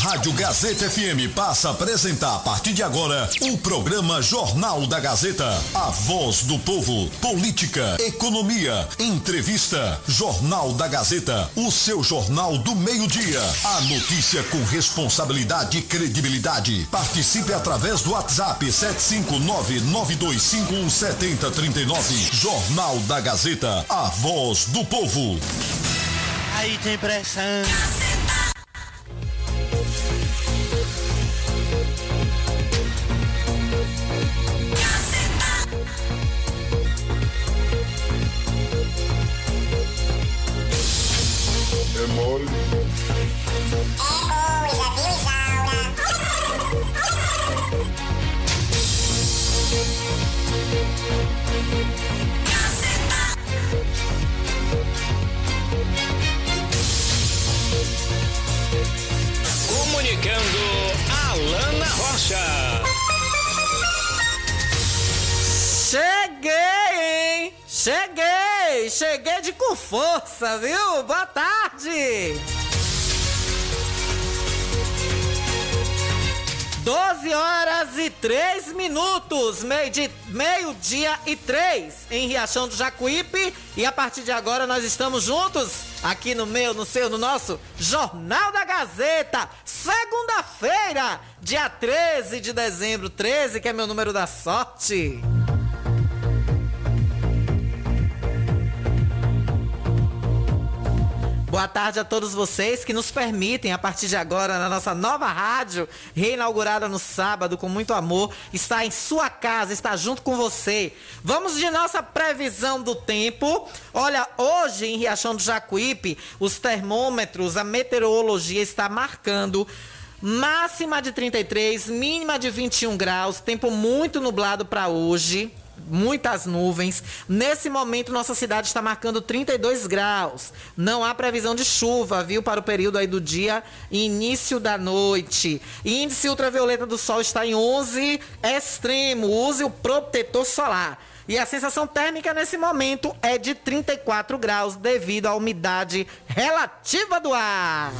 Rádio Gazeta FM passa a apresentar a partir de agora o programa Jornal da Gazeta. A voz do povo. Política, economia, entrevista. Jornal da Gazeta, o seu jornal do meio-dia. A notícia com responsabilidade e credibilidade. Participe através do WhatsApp 75992517039. Jornal da Gazeta, a voz do povo. Aí tem pressão. É mole. Comunicando Alana Rocha. Cheguei, hein? Cheguei! Cheguei de com força, viu? Boa tarde! 12 horas e 3 minutos, meio-dia meio e 3 em Riachão do Jacuípe. E a partir de agora nós estamos juntos aqui no meu, no seu, no nosso Jornal da Gazeta. Segunda-feira, dia 13 de dezembro, 13, que é meu número da sorte. Boa tarde a todos vocês que nos permitem, a partir de agora, na nossa nova rádio, reinaugurada no sábado, com muito amor, estar em sua casa, estar junto com você. Vamos de nossa previsão do tempo. Olha, hoje em Riachão do Jacuípe, os termômetros, a meteorologia está marcando máxima de 33, mínima de 21 graus, tempo muito nublado para hoje muitas nuvens. Nesse momento, nossa cidade está marcando 32 graus. Não há previsão de chuva, viu, para o período aí do dia e início da noite. Índice ultravioleta do sol está em 11 extremo. Use o protetor solar. E a sensação térmica nesse momento é de 34 graus devido à umidade relativa do ar.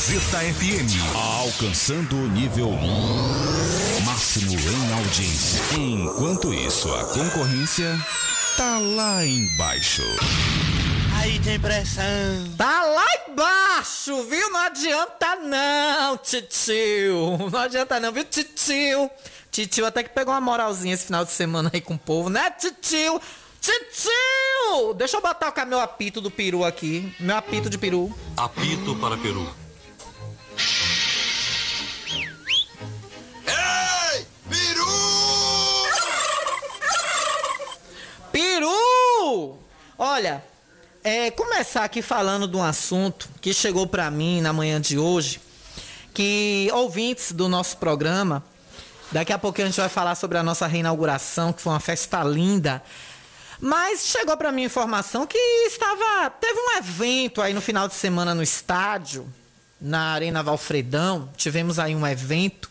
Gazeta FM. Alcançando o nível máximo em audiência. Enquanto isso, a concorrência tá lá embaixo. Aí tem pressão. Tá lá embaixo, viu? Não adianta não, titio. Não adianta não, viu, titio? Titio até que pegou uma moralzinha esse final de semana aí com o povo, né, titio? Titio! Deixa eu botar o meu apito do peru aqui. Meu apito de peru. Apito para Peru. Peru! Olha, é, começar aqui falando de um assunto que chegou pra mim na manhã de hoje, que ouvintes do nosso programa, daqui a pouquinho a gente vai falar sobre a nossa reinauguração, que foi uma festa linda. Mas chegou pra mim informação que estava, teve um evento aí no final de semana no estádio, na Arena Valfredão, tivemos aí um evento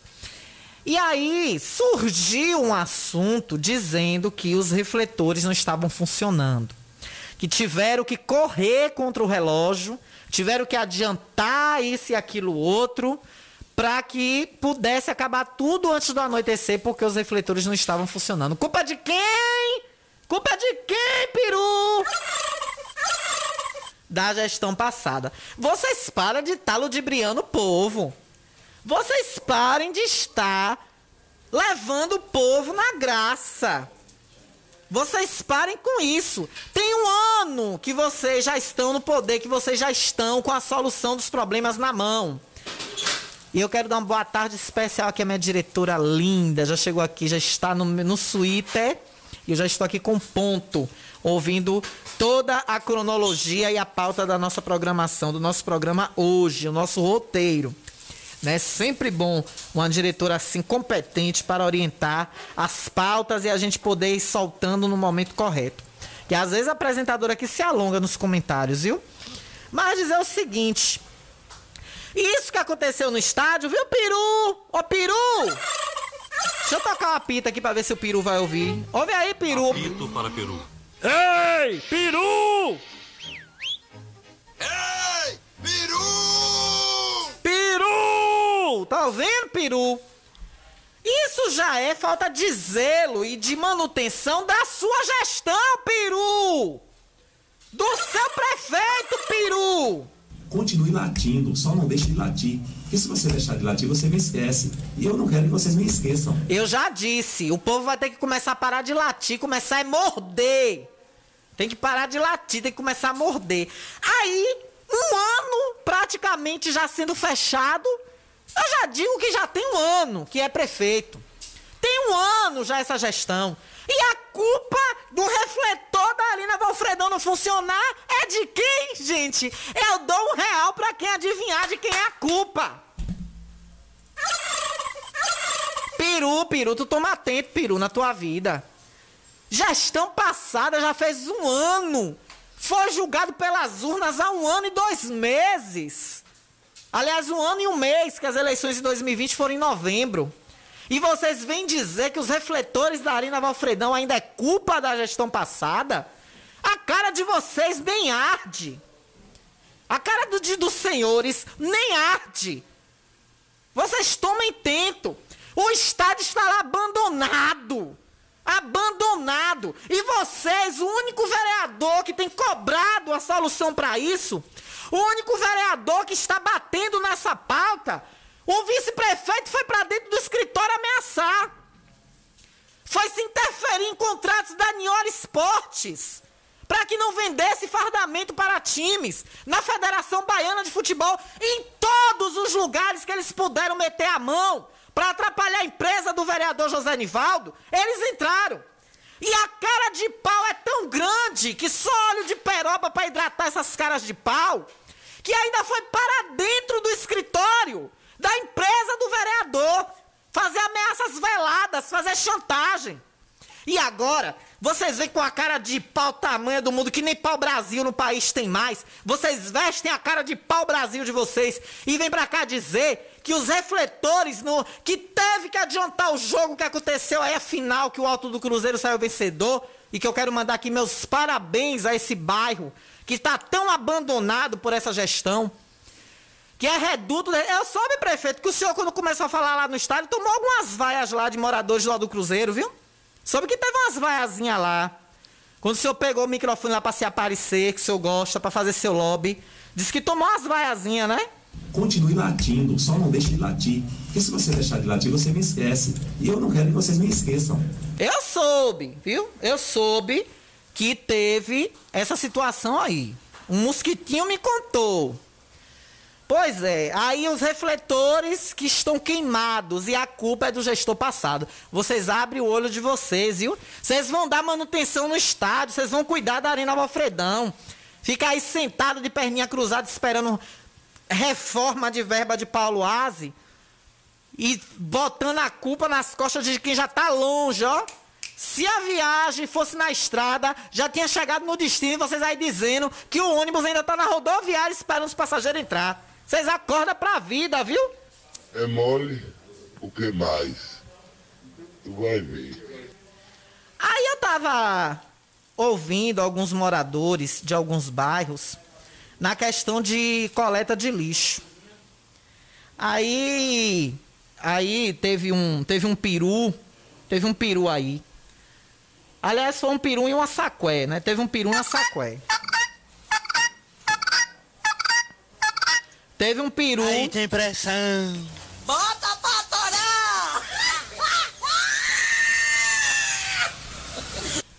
e aí surgiu um assunto dizendo que os refletores não estavam funcionando. Que tiveram que correr contra o relógio, tiveram que adiantar isso e aquilo outro, para que pudesse acabar tudo antes do anoitecer, porque os refletores não estavam funcionando. Culpa de quem? Culpa de quem, peru? Da gestão passada. Vocês param de estar ludibriando o povo. Vocês parem de estar levando o povo na graça. Vocês parem com isso. Tem um ano que vocês já estão no poder, que vocês já estão com a solução dos problemas na mão. E eu quero dar uma boa tarde especial aqui à minha diretora linda. Já chegou aqui, já está no, no Twitter. E eu já estou aqui com ponto, ouvindo toda a cronologia e a pauta da nossa programação, do nosso programa hoje, o nosso roteiro. Né? Sempre bom uma diretora assim competente para orientar as pautas e a gente poder ir soltando no momento correto. Que às vezes a apresentadora aqui se alonga nos comentários, viu? Mas dizer o seguinte, isso que aconteceu no estádio, viu, Peru? Ô, Peru! Deixa eu tocar uma pita aqui pra ver se o Peru vai ouvir. Ouve aí, Peru. Apito para Peru. Ei, Peru! Ei, Peru! Peru! Tá ouvindo, Peru? Isso já é falta de zelo e de manutenção da sua gestão, Peru! Do seu prefeito, Peru! continue latindo, só não deixe de latir. Porque se você deixar de latir, você me esquece. E eu não quero que vocês me esqueçam. Eu já disse, o povo vai ter que começar a parar de latir, começar a morder. Tem que parar de latir, tem que começar a morder. Aí, um ano praticamente já sendo fechado, eu já digo que já tem um ano que é prefeito. Tem um ano já essa gestão. E a culpa do refletor da Alina Valfredão não funcionar é de quem, gente? Eu dou um real pra quem adivinhar de quem é a culpa. Peru, Peru, tu toma tempo, Peru, na tua vida. Gestão passada já fez um ano. Foi julgado pelas urnas há um ano e dois meses. Aliás, um ano e um mês, que as eleições de 2020 foram em novembro. E vocês vêm dizer que os refletores da Arena Valfredão ainda é culpa da gestão passada? A cara de vocês nem arde. A cara do, de, dos senhores nem arde. Vocês tomem tento. O estádio está lá abandonado. Abandonado. E vocês, o único vereador que tem cobrado a solução para isso, o único vereador que está batendo nessa pauta, o vice-prefeito foi para dentro do escritório ameaçar. Foi se interferir em contratos da Niora Esportes para que não vendesse fardamento para times na Federação Baiana de Futebol, em todos os lugares que eles puderam meter a mão para atrapalhar a empresa do vereador José Nivaldo, eles entraram. E a cara de pau é tão grande que só óleo de peroba para hidratar essas caras de pau, que ainda foi para dentro do escritório da empresa do vereador, fazer ameaças veladas, fazer chantagem. E agora, vocês vêm com a cara de pau tamanho do mundo, que nem pau Brasil no país tem mais. Vocês vestem a cara de pau Brasil de vocês e vêm pra cá dizer que os refletores, no, que teve que adiantar o jogo que aconteceu aí, a final, que o Alto do Cruzeiro saiu vencedor. E que eu quero mandar aqui meus parabéns a esse bairro, que está tão abandonado por essa gestão que é reduto. Eu soube, prefeito, que o senhor, quando começou a falar lá no estádio, tomou algumas vaias lá de moradores lá do Cruzeiro, viu? Soube que teve umas vaiazinhas lá. Quando o senhor pegou o microfone lá pra se aparecer, que o senhor gosta, pra fazer seu lobby. Disse que tomou umas vaiazinhas, né? Continue latindo, só não deixe de latir. Porque se você deixar de latir, você me esquece. E eu não quero que vocês me esqueçam. Eu soube, viu? Eu soube que teve essa situação aí. Um mosquitinho me contou. Pois é, aí os refletores que estão queimados e a culpa é do gestor passado. Vocês abrem o olho de vocês, viu? Vocês vão dar manutenção no estádio, vocês vão cuidar da Arena Alfredão. Ficar aí sentado de perninha cruzada esperando reforma de verba de Paulo Aze e botando a culpa nas costas de quem já tá longe, ó. Se a viagem fosse na estrada, já tinha chegado no destino e vocês aí dizendo que o ônibus ainda tá na rodoviária esperando os passageiros entrar. Vocês acordam pra vida, viu? É mole, o que mais? Tu vai ver. Aí eu tava ouvindo alguns moradores de alguns bairros na questão de coleta de lixo. Aí aí teve um teve um peru, teve um peru aí. Aliás, foi um peru e uma saqué, né? Teve um peru e uma saqué. Teve um peru. Aí tem pressão. Bota pra torar!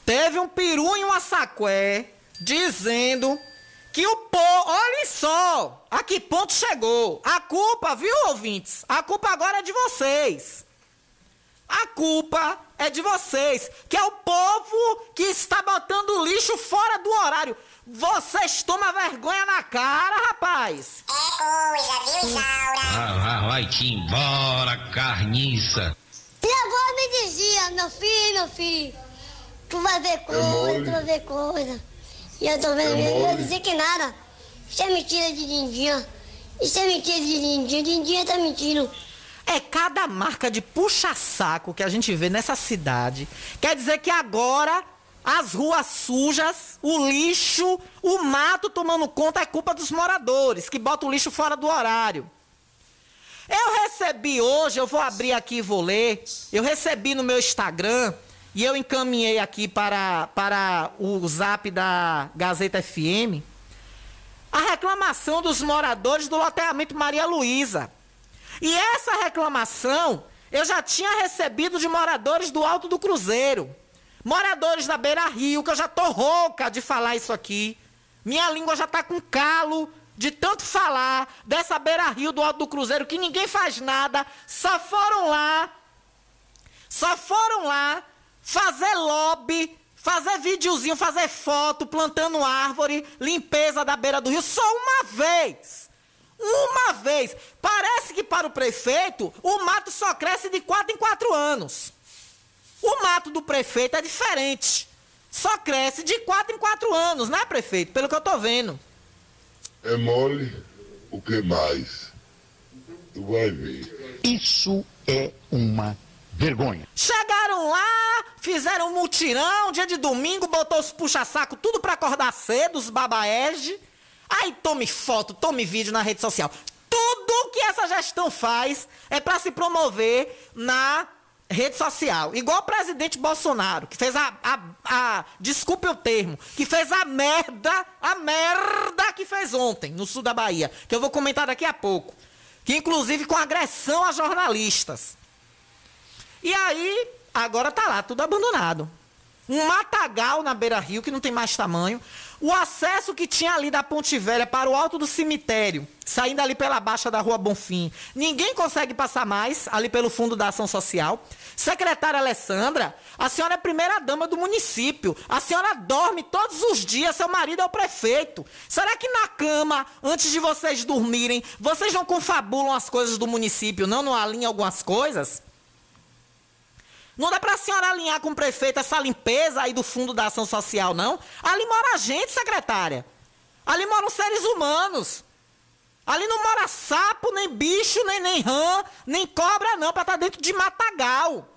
teve um peru e uma saqué dizendo que o povo. Olha só! A que ponto chegou? A culpa, viu, ouvintes? A culpa agora é de vocês. A culpa é de vocês, que é o povo que está botando lixo fora do horário. Vocês tomam vergonha na cara, rapaz. É coisa, viu, Isaura? Ah, vai-te embora, carniça. Avó me dizia, meu filho, meu filho, tu vai ver coisa, mole. tu vai ver coisa. E eu tô vendo, É eu ia mole. dizer que nada. Isso é mentira de Dindinha. Isso é mentira de Dindinha. Dindinha tá mentindo. É cada marca de puxa-saco que a gente vê nessa cidade. Quer dizer que agora as ruas sujas, o lixo, o mato tomando conta é culpa dos moradores, que botam o lixo fora do horário. Eu recebi hoje, eu vou abrir aqui e vou ler. Eu recebi no meu Instagram e eu encaminhei aqui para, para o zap da Gazeta FM a reclamação dos moradores do loteamento Maria Luísa. E essa reclamação eu já tinha recebido de moradores do Alto do Cruzeiro. Moradores da Beira Rio, que eu já tô rouca de falar isso aqui. Minha língua já tá com calo de tanto falar dessa Beira Rio do Alto do Cruzeiro que ninguém faz nada, só foram lá, só foram lá fazer lobby, fazer videozinho, fazer foto, plantando árvore, limpeza da beira do rio, só uma vez. Uma vez. Parece que para o prefeito, o mato só cresce de quatro em quatro anos. O mato do prefeito é diferente. Só cresce de quatro em quatro anos, né, prefeito? Pelo que eu tô vendo. É mole o que mais? Tu vai ver. Isso é uma vergonha. Chegaram lá, fizeram um mutirão, dia de domingo, botou os puxa-saco tudo pra acordar cedo, os babaege. Aí tome foto, tome vídeo na rede social. Tudo que essa gestão faz é pra se promover na rede social. Igual o presidente Bolsonaro, que fez a, a, a- Desculpe o termo. Que fez a merda, a merda que fez ontem, no sul da Bahia. Que eu vou comentar daqui a pouco. Que inclusive com agressão a jornalistas. E aí, agora tá lá, tudo abandonado. Um matagal na beira-rio que não tem mais tamanho. O acesso que tinha ali da Ponte Velha para o alto do cemitério, saindo ali pela baixa da Rua Bonfim. Ninguém consegue passar mais ali pelo fundo da ação social. Secretária Alessandra, a senhora é primeira dama do município. A senhora dorme todos os dias, seu marido é o prefeito. Será que na cama, antes de vocês dormirem, vocês não confabulam as coisas do município, não? Não alinham algumas coisas? Não dá pra senhora alinhar com o prefeito essa limpeza aí do fundo da ação social, não? Ali mora gente, secretária. Ali moram seres humanos. Ali não mora sapo, nem bicho, nem, nem rã, nem cobra, não, pra estar dentro de matagal.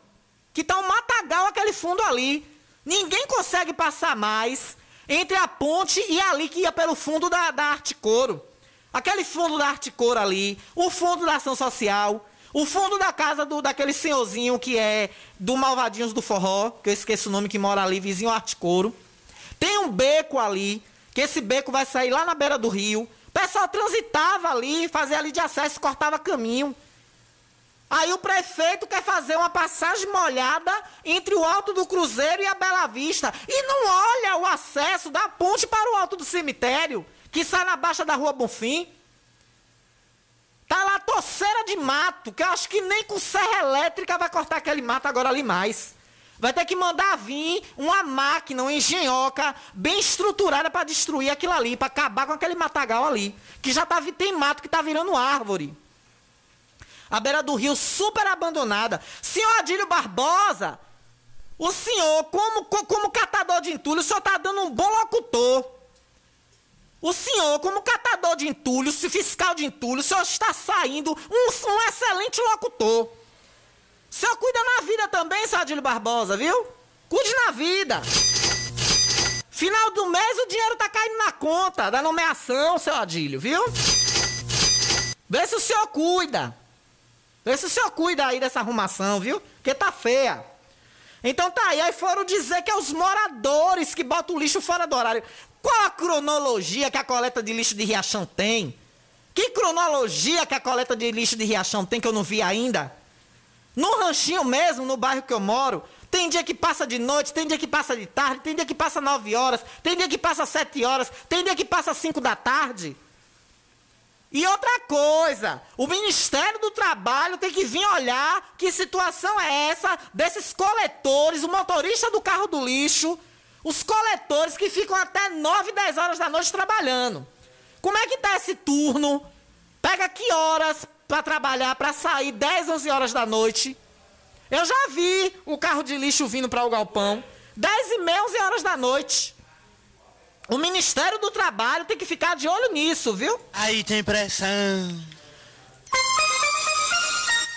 Que tá um matagal aquele fundo ali. Ninguém consegue passar mais entre a ponte e ali que ia pelo fundo da, da Arte Couro. Aquele fundo da Arte Couro ali, o fundo da ação social, o fundo da casa do, daquele senhorzinho que é do Malvadinhos do Forró, que eu esqueço o nome, que mora ali, vizinho Arte Couro. Tem um beco ali, que esse beco vai sair lá na beira do rio. O pessoal transitava ali, fazia ali de acesso, cortava caminho. Aí o prefeito quer fazer uma passagem molhada entre o Alto do Cruzeiro e a Bela Vista. E não olha o acesso da ponte para o Alto do Cemitério, que sai na Baixa da Rua Bonfim. Tá lá torceira de mato, que eu acho que nem com serra elétrica vai cortar aquele mato agora ali mais. Vai ter que mandar vir uma máquina, uma engenhoca bem estruturada para destruir aquilo ali, para acabar com aquele matagal ali, que já tá, tem mato que tá virando árvore. A beira do rio super abandonada. Senhor Adílio Barbosa, o senhor, como, co- como catador de entulho, o senhor tá dando um bom locutor. O senhor, como catador de entulho, se fiscal de entulho, o senhor está saindo um, um excelente locutor. O senhor cuida na vida também, seu Adílio Barbosa, viu? Cuide na vida. Final do mês o dinheiro tá caindo na conta da nomeação, seu Adílio, viu? Vê se o senhor cuida. Vê se o senhor cuida aí dessa arrumação, viu? Porque tá feia. Então tá aí, aí foram dizer que é os moradores que botam o lixo fora do horário. Qual a cronologia que a coleta de lixo de Riachão tem? Que cronologia que a coleta de lixo de Riachão tem que eu não vi ainda? No ranchinho mesmo, no bairro que eu moro, Tem dia que passa de noite, tem dia que passa de tarde, tem dia que passa 9 horas, tem dia que passa 7 horas, tem dia que passa 5 da tarde. E outra coisa, o Ministério do Trabalho tem que vir olhar que situação é essa desses coletores, o motorista do carro do lixo, os coletores que ficam até 9, 10 horas da noite trabalhando. Como é que tá esse turno? Pega que horas para trabalhar, para sair 10, 11 horas da noite? Eu já vi o carro de lixo vindo para o galpão. 10 e meia, 11 horas da noite. O Ministério do Trabalho tem que ficar de olho nisso, viu? Aí tem pressão.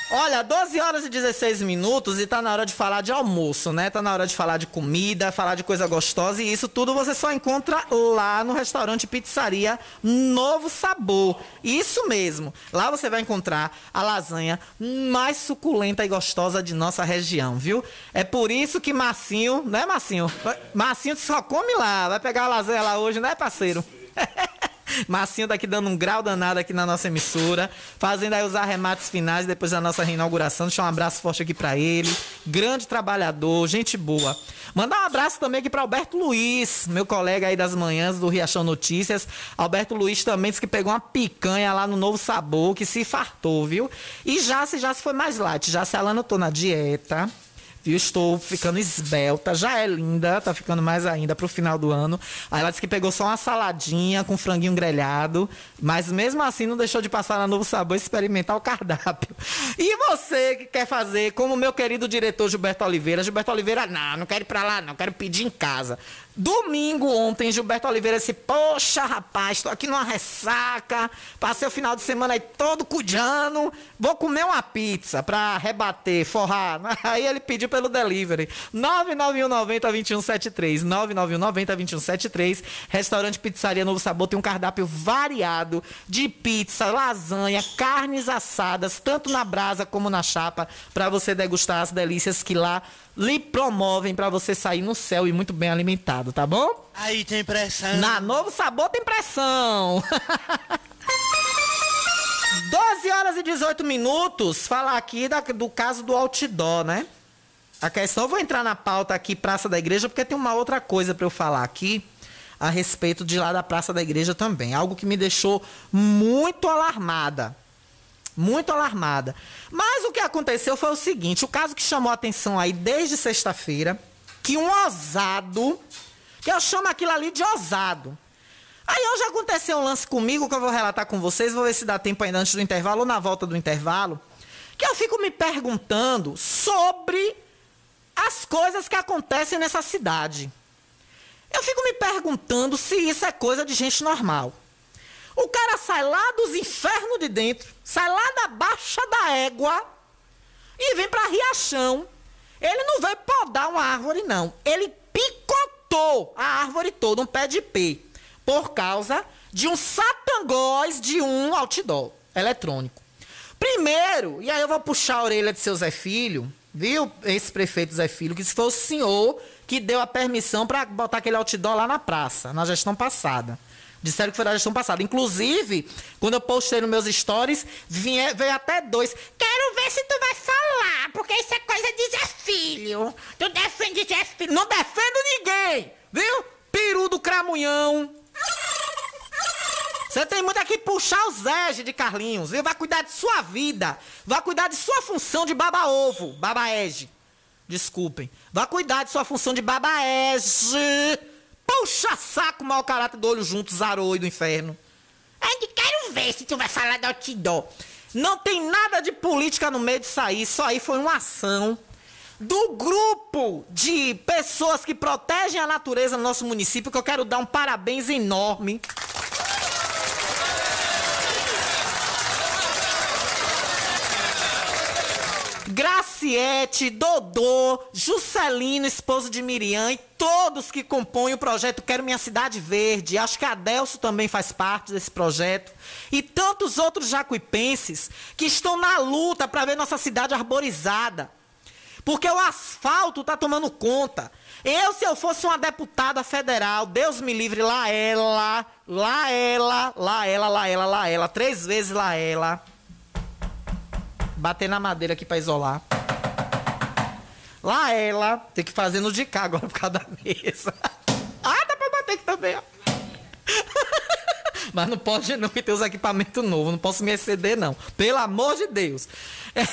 Olha, 12 horas e 16 minutos e tá na hora de falar de almoço, né? Tá na hora de falar de comida, falar de coisa gostosa e isso tudo você só encontra lá no restaurante Pizzaria Novo Sabor. Isso mesmo. Lá você vai encontrar a lasanha mais suculenta e gostosa de nossa região, viu? É por isso que Marcinho, né, Marcinho? Marcinho só come lá. Vai pegar a lasanha lá hoje, né, parceiro? Marcinho daqui dando um grau danado aqui na nossa emissora, fazendo aí os arremates finais depois da nossa reinauguração. Deixa um abraço forte aqui para ele. Grande trabalhador, gente boa. Mandar um abraço também aqui para Alberto Luiz, meu colega aí das manhãs do Riachão Notícias. Alberto Luiz também disse que pegou uma picanha lá no Novo Sabor, que se fartou, viu? E já se já se foi mais light, já se Alana tô na dieta viu? Estou ficando esbelta, já é linda, tá ficando mais ainda pro final do ano. Aí ela disse que pegou só uma saladinha com franguinho grelhado, mas mesmo assim não deixou de passar na Novo Sabor e experimentar o cardápio. E você que quer fazer, como meu querido diretor Gilberto Oliveira, Gilberto Oliveira, não, não quero ir pra lá, não, quero pedir em casa. Domingo ontem, Gilberto Oliveira disse: Poxa, rapaz, tô aqui numa ressaca. Passei o final de semana aí todo cujando. Vou comer uma pizza pra rebater, forrar. Aí ele pediu pelo delivery: 99190-2173. 99190-2173. Restaurante Pizzaria Novo Sabor tem um cardápio variado de pizza, lasanha, carnes assadas, tanto na brasa como na chapa, para você degustar as delícias que lá lhe promovem para você sair no céu e muito bem alimentado, tá bom? Aí tem pressão. Na Novo Sabor tem pressão. 12 horas e 18 minutos. Falar aqui da, do caso do outdoor, né? A questão, eu vou entrar na pauta aqui, Praça da Igreja, porque tem uma outra coisa para eu falar aqui a respeito de lá da Praça da Igreja também. Algo que me deixou muito alarmada muito alarmada. Mas o que aconteceu foi o seguinte: o caso que chamou a atenção aí desde sexta-feira, que um ousado, que eu chamo aquilo ali de ousado. Aí hoje aconteceu um lance comigo que eu vou relatar com vocês, vou ver se dá tempo ainda antes do intervalo ou na volta do intervalo, que eu fico me perguntando sobre as coisas que acontecem nessa cidade. Eu fico me perguntando se isso é coisa de gente normal. O cara sai lá dos infernos de dentro, sai lá da baixa da égua e vem para Riachão. Ele não veio podar uma árvore, não. Ele picotou a árvore toda, um pé de pé, por causa de um satangóis de um outdoor eletrônico. Primeiro, e aí eu vou puxar a orelha de seu Zé Filho, viu? Esse prefeito Zé Filho, que foi o senhor que deu a permissão para botar aquele outdoor lá na praça, na gestão passada. Disseram que foi da gestão passada. Inclusive, quando eu postei nos meus stories, vinha, veio até dois. Quero ver se tu vai falar, porque isso é coisa de Zé Filho. Tu defende Zé Filho. Não defendo ninguém, viu? Peru do Cramunhão. Você tem muito aqui puxar os Zé de Carlinhos, viu? Vai cuidar de sua vida. Vai cuidar de sua função de baba-ovo. Baba-ege. Desculpem. Vai cuidar de sua função de baba-ege. Puxa saco, mau caráter do olho junto, zaroi do inferno. Ainda quero ver se tu vai falar da outdoor. Não tem nada de política no meio disso aí. Isso aí foi uma ação do grupo de pessoas que protegem a natureza no nosso município, que eu quero dar um parabéns enorme. Graciete, Dodô, Juscelino, esposo de Miriam e todos que compõem o projeto Quero Minha Cidade Verde. Acho que a Adelso também faz parte desse projeto. E tantos outros jacuipenses que estão na luta para ver nossa cidade arborizada. Porque o asfalto está tomando conta. Eu, se eu fosse uma deputada federal, Deus me livre, lá ela, lá ela, lá ela, lá ela, lá ela, três vezes lá ela bater na madeira aqui para isolar. Lá ela tem que fazer no de cá agora por causa da mesa. ah, dá pra bater aqui também, ó. Mas não pode não, que tem os equipamentos novos. Não posso me exceder, não. Pelo amor de Deus.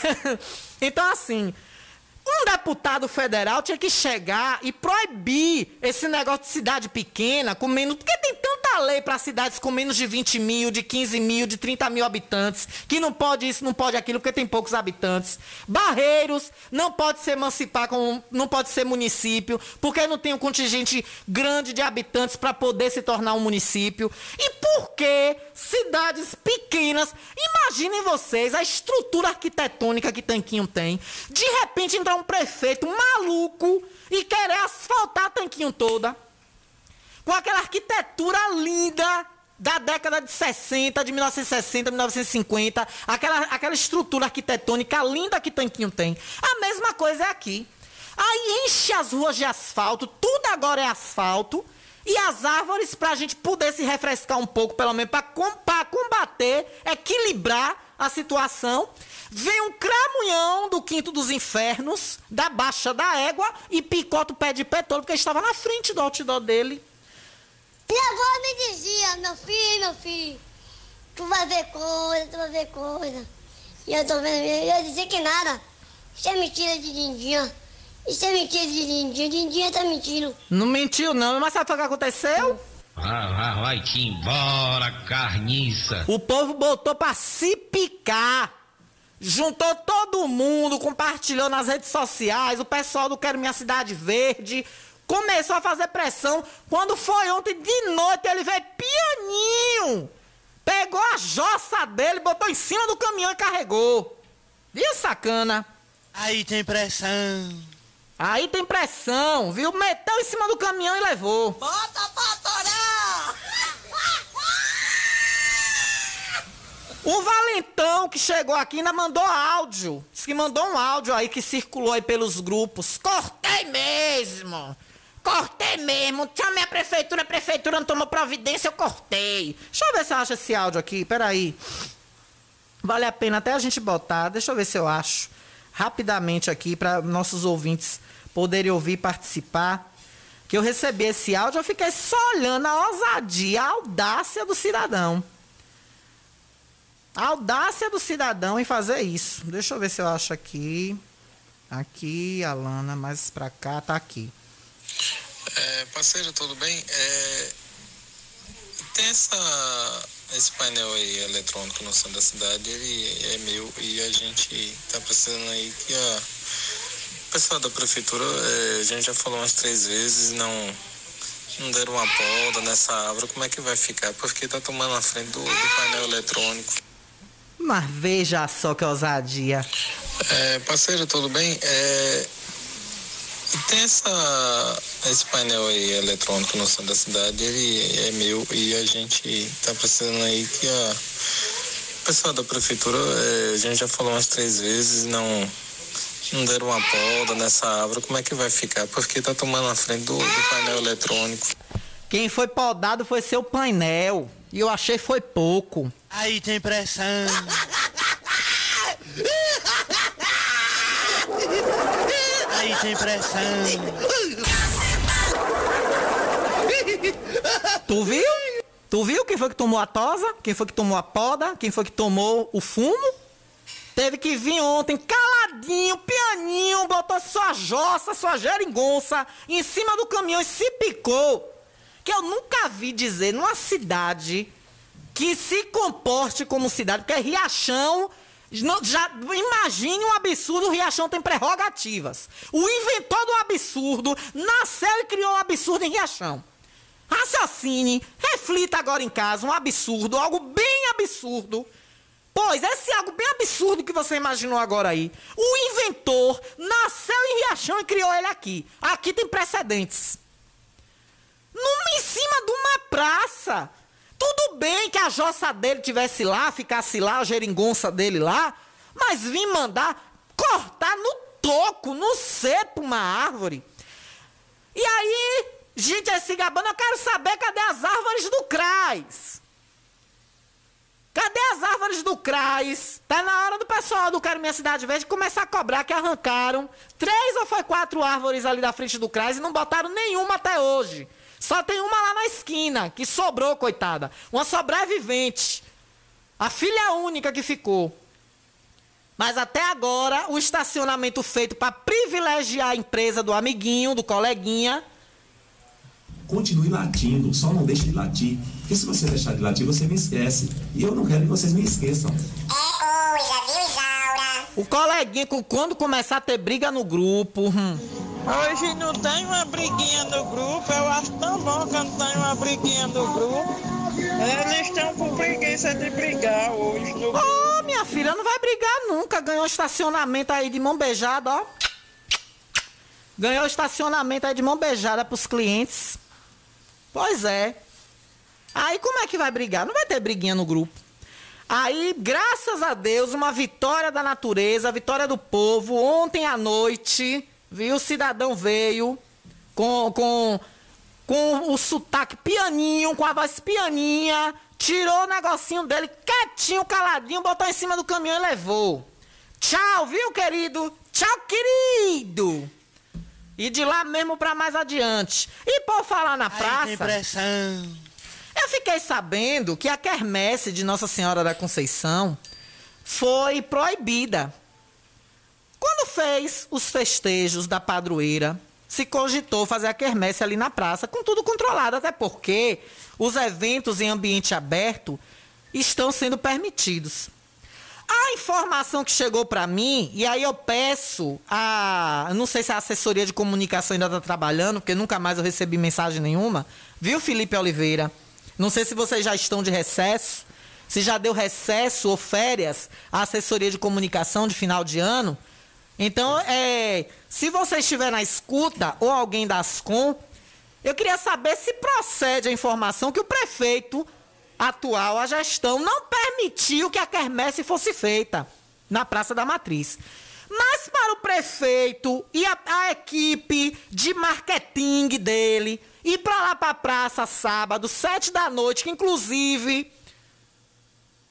então, assim, um deputado federal tinha que chegar e proibir esse negócio de cidade pequena com menos. Porque tem tanta lei para cidades com menos de 20 mil, de 15 mil, de 30 mil habitantes, que não pode isso, não pode aquilo, porque tem poucos habitantes. Barreiros não pode se emancipar, com, não pode ser município, porque não tem um contingente grande de habitantes para poder se tornar um município. E por que cidades pequenas? Imaginem vocês a estrutura arquitetônica que Tanquinho tem. De repente, entrar um prefeito maluco e querer asfaltar Tanquinho toda. Com aquela arquitetura linda da década de 60, de 1960, 1950, aquela, aquela estrutura arquitetônica linda que Tanquinho tem. A mesma coisa é aqui. Aí enche as ruas de asfalto, tudo agora é asfalto, e as árvores para a gente poder se refrescar um pouco, pelo menos para combater, equilibrar a situação. Vem um cramunhão do quinto dos infernos, da baixa da égua, e picota o pé de todo, porque estava na frente do outdoor dele. E agora me dizia, meu filho, meu filho, tu vai ver coisa, tu vai ver coisa. E eu tô vendo, eu ia dizer que nada. Isso é mentira de Dindinha. Isso é mentira de Dindinha. Dindinha tá mentindo. Não mentiu, não, mas sabe o que aconteceu? Ah, ah, vai-te embora, carniça. O povo botou pra se picar. Juntou todo mundo, compartilhou nas redes sociais, o pessoal do Quero Minha Cidade Verde. Começou a fazer pressão. Quando foi ontem de noite, ele veio pianinho. Pegou a jossa dele, botou em cima do caminhão e carregou. Viu, sacana? Aí tem pressão. Aí tem pressão, viu? Meteu em cima do caminhão e levou. Bota pra torar! O Valentão que chegou aqui ainda mandou áudio. Diz que mandou um áudio aí que circulou aí pelos grupos. Cortei mesmo! Cortei mesmo! Chamei a prefeitura, a prefeitura não tomou providência, eu cortei. Deixa eu ver se eu acho esse áudio aqui, peraí. Vale a pena até a gente botar. Deixa eu ver se eu acho. Rapidamente aqui, para nossos ouvintes poderem ouvir participar. Que eu recebi esse áudio, eu fiquei só olhando a ousadia, a audácia do cidadão. A audácia do cidadão em fazer isso. Deixa eu ver se eu acho aqui. Aqui, Alana, mais pra cá, tá aqui. É, parceiro, tudo bem? É, tem essa, esse painel aí eletrônico no centro da cidade, ele é meu e a gente tá precisando aí que a pessoal da prefeitura, é, a gente já falou umas três vezes, não, não deram uma poda nessa árvore, como é que vai ficar? Porque tá tomando a frente do, do painel eletrônico. Mas veja só que ousadia. É, parceiro, tudo bem? É, tem essa, esse painel aí eletrônico no centro da cidade, ele é meu e a gente tá precisando aí que a pessoal da prefeitura, é, a gente já falou umas três vezes, não, não deram uma poda nessa árvore, como é que vai ficar? Porque tá tomando a frente do, do painel eletrônico. Quem foi podado foi seu painel. E eu achei foi pouco. Aí tem pressão. Aí tem pressão. Tu viu? Tu viu quem foi que tomou a tosa? Quem foi que tomou a poda? Quem foi que tomou o fumo? Teve que vir ontem caladinho, pianinho, botou sua jossa, sua geringonça em cima do caminhão e se picou. Que eu nunca vi dizer numa cidade que se comporte como cidade, porque Riachão. já imagine um absurdo, o Riachão tem prerrogativas. O inventor do absurdo nasceu e criou um absurdo em Riachão. Raciocine, reflita agora em casa um absurdo, algo bem absurdo. Pois, esse algo bem absurdo que você imaginou agora aí. O inventor nasceu em Riachão e criou ele aqui. Aqui tem precedentes. Numa, em cima de uma praça. Tudo bem que a jossa dele tivesse lá, ficasse lá, a geringonça dele lá, mas vim mandar cortar no toco, no cepo uma árvore. E aí, gente, esse gabando, eu quero saber cadê as árvores do CRAS? Cadê as árvores do CRAS. Tá na hora do pessoal do Quero Minha Cidade Verde começar a cobrar que arrancaram três ou foi quatro árvores ali da frente do CRAS e não botaram nenhuma até hoje. Só tem uma lá na esquina, que sobrou, coitada. Uma sobrevivente. A filha única que ficou. Mas até agora, o estacionamento feito para privilegiar a empresa do amiguinho, do coleguinha, Continue latindo, só não deixe de latir. Porque se você deixar de latir, você me esquece. E eu não quero que vocês me esqueçam. É coisa, viu, Isaura? o coleguinha, com- quando começar a ter briga no grupo, hum, Hoje não tem uma briguinha no grupo, eu acho tão bom que não tem uma briguinha no grupo. Eles estão com preguiça de brigar hoje no grupo. Ô, minha filha, não vai brigar nunca. Ganhou estacionamento aí de mão beijada, ó. Ganhou estacionamento aí de mão beijada pros clientes. Pois é. Aí como é que vai brigar? Não vai ter briguinha no grupo. Aí, graças a Deus, uma vitória da natureza, vitória do povo. Ontem à noite, viu? O cidadão veio com, com, com o sotaque pianinho, com a voz pianinha, tirou o negocinho dele quietinho, caladinho, botou em cima do caminhão e levou. Tchau, viu, querido? Tchau, querido! E de lá mesmo pra mais adiante. E por falar na Aí praça. tem pressão. Eu fiquei sabendo que a quermesse de Nossa Senhora da Conceição foi proibida. Quando fez os festejos da padroeira, se cogitou fazer a quermesse ali na praça, com tudo controlado, até porque os eventos em ambiente aberto estão sendo permitidos. A informação que chegou para mim, e aí eu peço a. Não sei se a assessoria de comunicação ainda está trabalhando, porque nunca mais eu recebi mensagem nenhuma. Viu, Felipe Oliveira? Não sei se vocês já estão de recesso, se já deu recesso ou férias à assessoria de comunicação de final de ano. Então, é, se você estiver na escuta ou alguém da Ascom, eu queria saber se procede a informação que o prefeito atual, a gestão, não permitiu que a quermesse fosse feita na Praça da Matriz. Mas para o prefeito e a, a equipe de marketing dele ir para lá para a praça sábado, sete da noite, que inclusive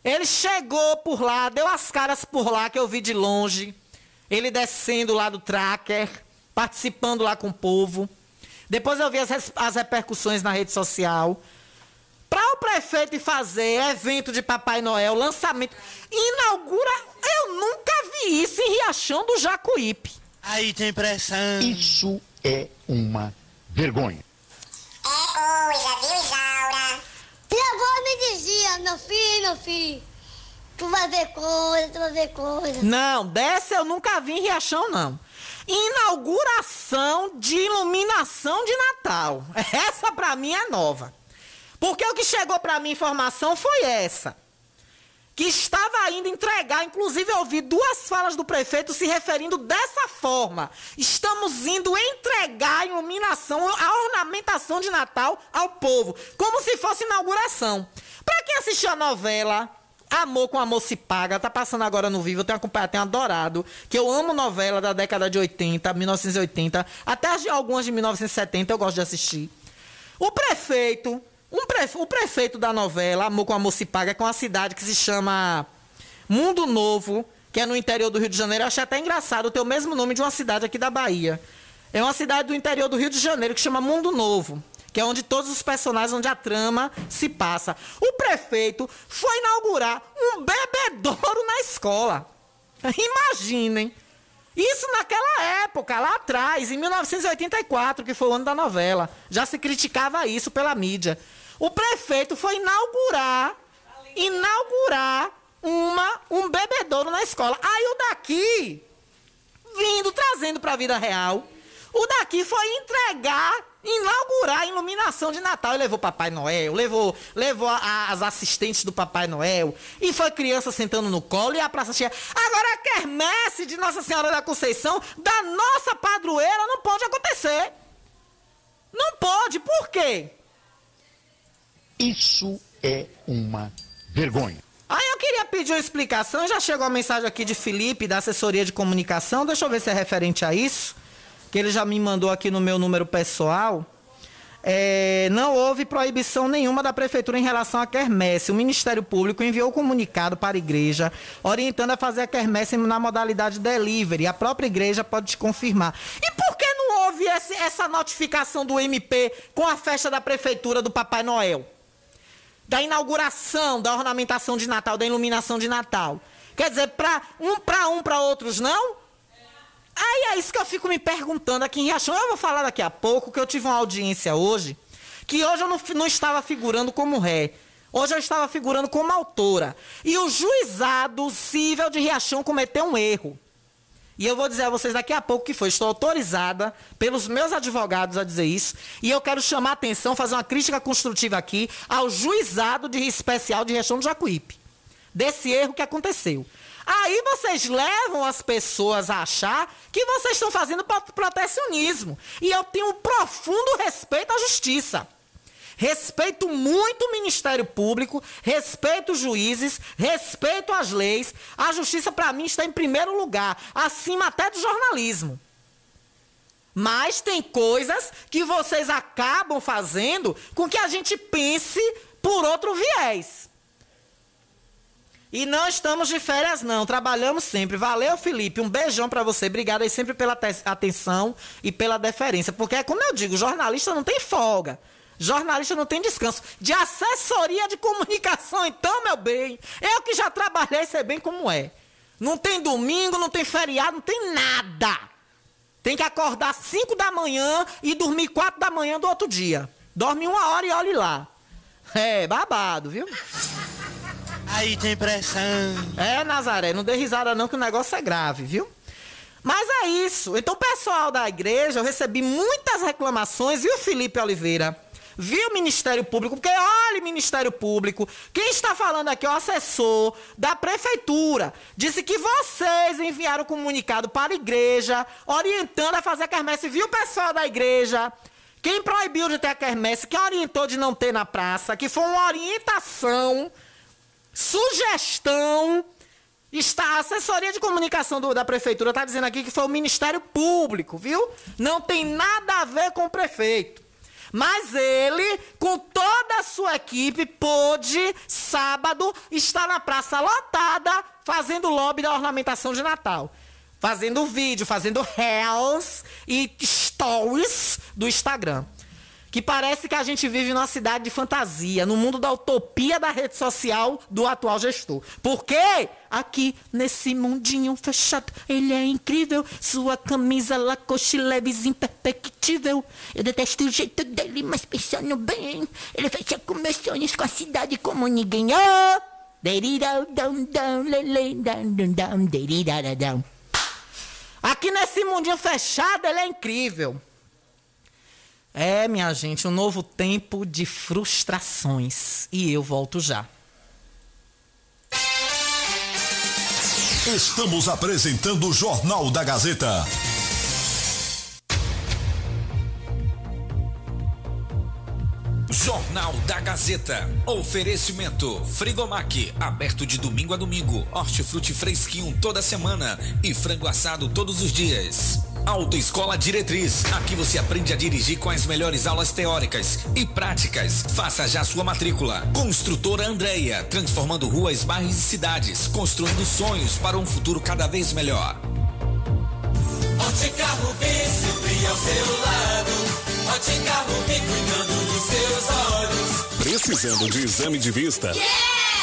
ele chegou por lá, deu as caras por lá, que eu vi de longe. Ele descendo lá do tracker, participando lá com o povo. Depois eu vi as, as repercussões na rede social. Para o prefeito fazer evento de Papai Noel, lançamento, inaugura. Eu nunca vi isso em Riachão do Jacuípe. Aí tem pressão. Isso é uma vergonha. É coisa, viu, Isaura? Minha avó me dizia, meu filho, meu filho, tu vai ver coisa, tu vai ver coisa. Não, dessa eu nunca vi em Riachão, não. Inauguração de iluminação de Natal. Essa pra mim é nova. Porque o que chegou pra mim informação foi essa. Que estava indo entregar, inclusive eu ouvi duas falas do prefeito se referindo dessa forma. Estamos indo entregar a iluminação, a ornamentação de Natal ao povo, como se fosse inauguração. Pra quem assistiu a novela Amor com Amor se Paga, tá passando agora no vivo, eu tenho acompanhado, tenho adorado, que eu amo novela da década de 80, 1980, até algumas de 1970 eu gosto de assistir. O prefeito, um prefe- o prefeito da novela Amor com Amor se Paga, é uma cidade que se chama Mundo Novo, que é no interior do Rio de Janeiro. Eu achei até engraçado ter o mesmo nome de uma cidade aqui da Bahia. É uma cidade do interior do Rio de Janeiro que chama Mundo Novo, que é onde todos os personagens, onde a trama se passa. O prefeito foi inaugurar um bebedouro na escola. Imaginem. Isso naquela época, lá atrás, em 1984, que foi o ano da novela. Já se criticava isso pela mídia. O prefeito foi inaugurar, inaugurar uma, um bebedouro na escola. Aí o daqui, vindo, trazendo para a vida real, o daqui foi entregar, inaugurar a iluminação de Natal. E levou Papai Noel, levou, levou a- a- as assistentes do Papai Noel, e foi criança sentando no colo e a praça cheia. Agora a quermesse de Nossa Senhora da Conceição, da nossa padroeira, não pode acontecer. Não pode, por quê? Isso é uma vergonha. Aí eu queria pedir uma explicação, já chegou a mensagem aqui de Felipe, da assessoria de comunicação, deixa eu ver se é referente a isso, que ele já me mandou aqui no meu número pessoal. É, não houve proibição nenhuma da prefeitura em relação à quermesse. O Ministério Público enviou comunicado para a igreja orientando a fazer a quermesse na modalidade delivery. A própria igreja pode te confirmar. E por que não houve esse, essa notificação do MP com a festa da prefeitura do Papai Noel? Da inauguração, da ornamentação de Natal, da iluminação de Natal. Quer dizer, para um para um, para outros não? Aí é isso que eu fico me perguntando aqui em Riachão. Eu vou falar daqui a pouco que eu tive uma audiência hoje, que hoje eu não, não estava figurando como ré. Hoje eu estava figurando como autora. E o juizado cível de Riachão cometeu um erro. E eu vou dizer a vocês daqui a pouco que foi. Estou autorizada pelos meus advogados a dizer isso. E eu quero chamar a atenção, fazer uma crítica construtiva aqui ao juizado de especial de Riachão do Jacuípe. Desse erro que aconteceu. Aí vocês levam as pessoas a achar que vocês estão fazendo protecionismo. E eu tenho um profundo respeito à justiça. Respeito muito o Ministério Público, respeito os juízes, respeito as leis. A justiça, para mim, está em primeiro lugar, acima até do jornalismo. Mas tem coisas que vocês acabam fazendo com que a gente pense por outro viés. E não estamos de férias, não. Trabalhamos sempre. Valeu, Felipe. Um beijão para você. Obrigado aí sempre pela atenção e pela deferência. Porque como eu digo, jornalista não tem folga. Jornalista não tem descanso. De assessoria de comunicação, então, meu bem. Eu que já trabalhei, sei bem como é. Não tem domingo, não tem feriado, não tem nada. Tem que acordar 5 da manhã e dormir 4 da manhã do outro dia. Dorme uma hora e olhe lá. É, babado, viu? Aí tem pressão. É, Nazaré, não dê risada não que o negócio é grave, viu? Mas é isso. Então, pessoal da igreja, eu recebi muitas reclamações, viu, Felipe Oliveira? Viu, Ministério Público? Porque olha, Ministério Público, quem está falando aqui é o assessor da prefeitura. Disse que vocês enviaram comunicado para a igreja, orientando a fazer a quermesse. Viu, pessoal da igreja? Quem proibiu de ter a quermesse, quem orientou de não ter na praça, que foi uma orientação sugestão. Está a assessoria de comunicação do, da prefeitura está dizendo aqui que foi o Ministério Público, viu? Não tem nada a ver com o prefeito. Mas ele, com toda a sua equipe, pôde, sábado, estar na praça lotada, fazendo lobby da ornamentação de Natal. Fazendo vídeo, fazendo reels e stories do Instagram que parece que a gente vive numa cidade de fantasia, no mundo da utopia da rede social do atual gestor. Porque aqui nesse mundinho fechado, ele é incrível. Sua camisa lacoste leves imperceptível. Eu detesto o jeito dele, mas pensando bem, ele fecha com meus sonhos com a cidade como ninguém. Aqui nesse mundinho fechado, ele é incrível. É, minha gente, um novo tempo de frustrações. E eu volto já. Estamos apresentando o Jornal da Gazeta. Jornal da Gazeta. Oferecimento: Frigomac, aberto de domingo a domingo. Hortifruti fresquinho toda semana e frango assado todos os dias. Autoescola Diretriz. Aqui você aprende a dirigir com as melhores aulas teóricas e práticas. Faça já sua matrícula. Construtora Andreia, transformando ruas, bairros e cidades, construindo sonhos para um futuro cada vez melhor. Ótica Rubi, sempre ao seu lado. Ótica Rubi, cuidando dos seus olhos. Precisando de exame de vista? Yeah!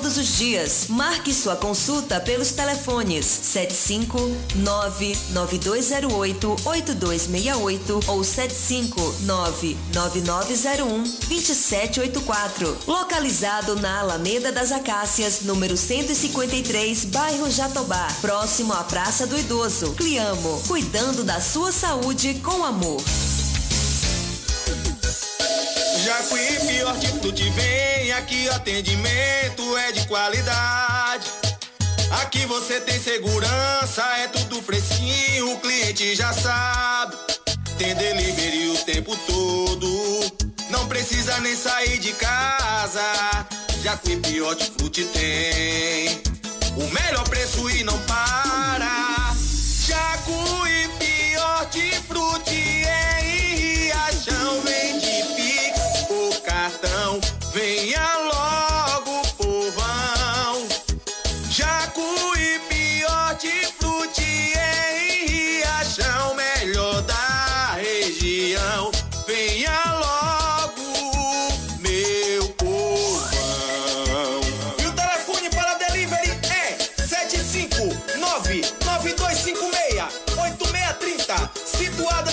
todos os dias. Marque sua consulta pelos telefones 75992088268 ou 75999012784. Localizado na Alameda das Acácias, número 153, bairro Jatobá, próximo à Praça do Idoso. Cliamo, cuidando da sua saúde com amor. Jacuípe Hortifruti vem aqui o atendimento é de qualidade. Aqui você tem segurança, é tudo fresquinho, o cliente já sabe. Tem delivery o tempo todo, não precisa nem sair de casa. Jacuípe Hortifruti tem o melhor preço e não para. Jacuípe Hortifruti é em Riachão, vem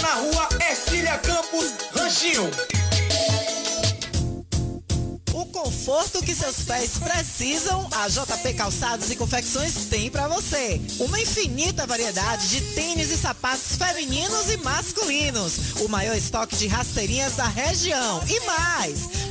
na rua Ercília Campos, Ranchinho. O conforto que seus pés precisam, a JP Calçados e Confecções tem para você. Uma infinita variedade de tênis e sapatos femininos e masculinos. O maior estoque de rasteirinhas da região. E mais,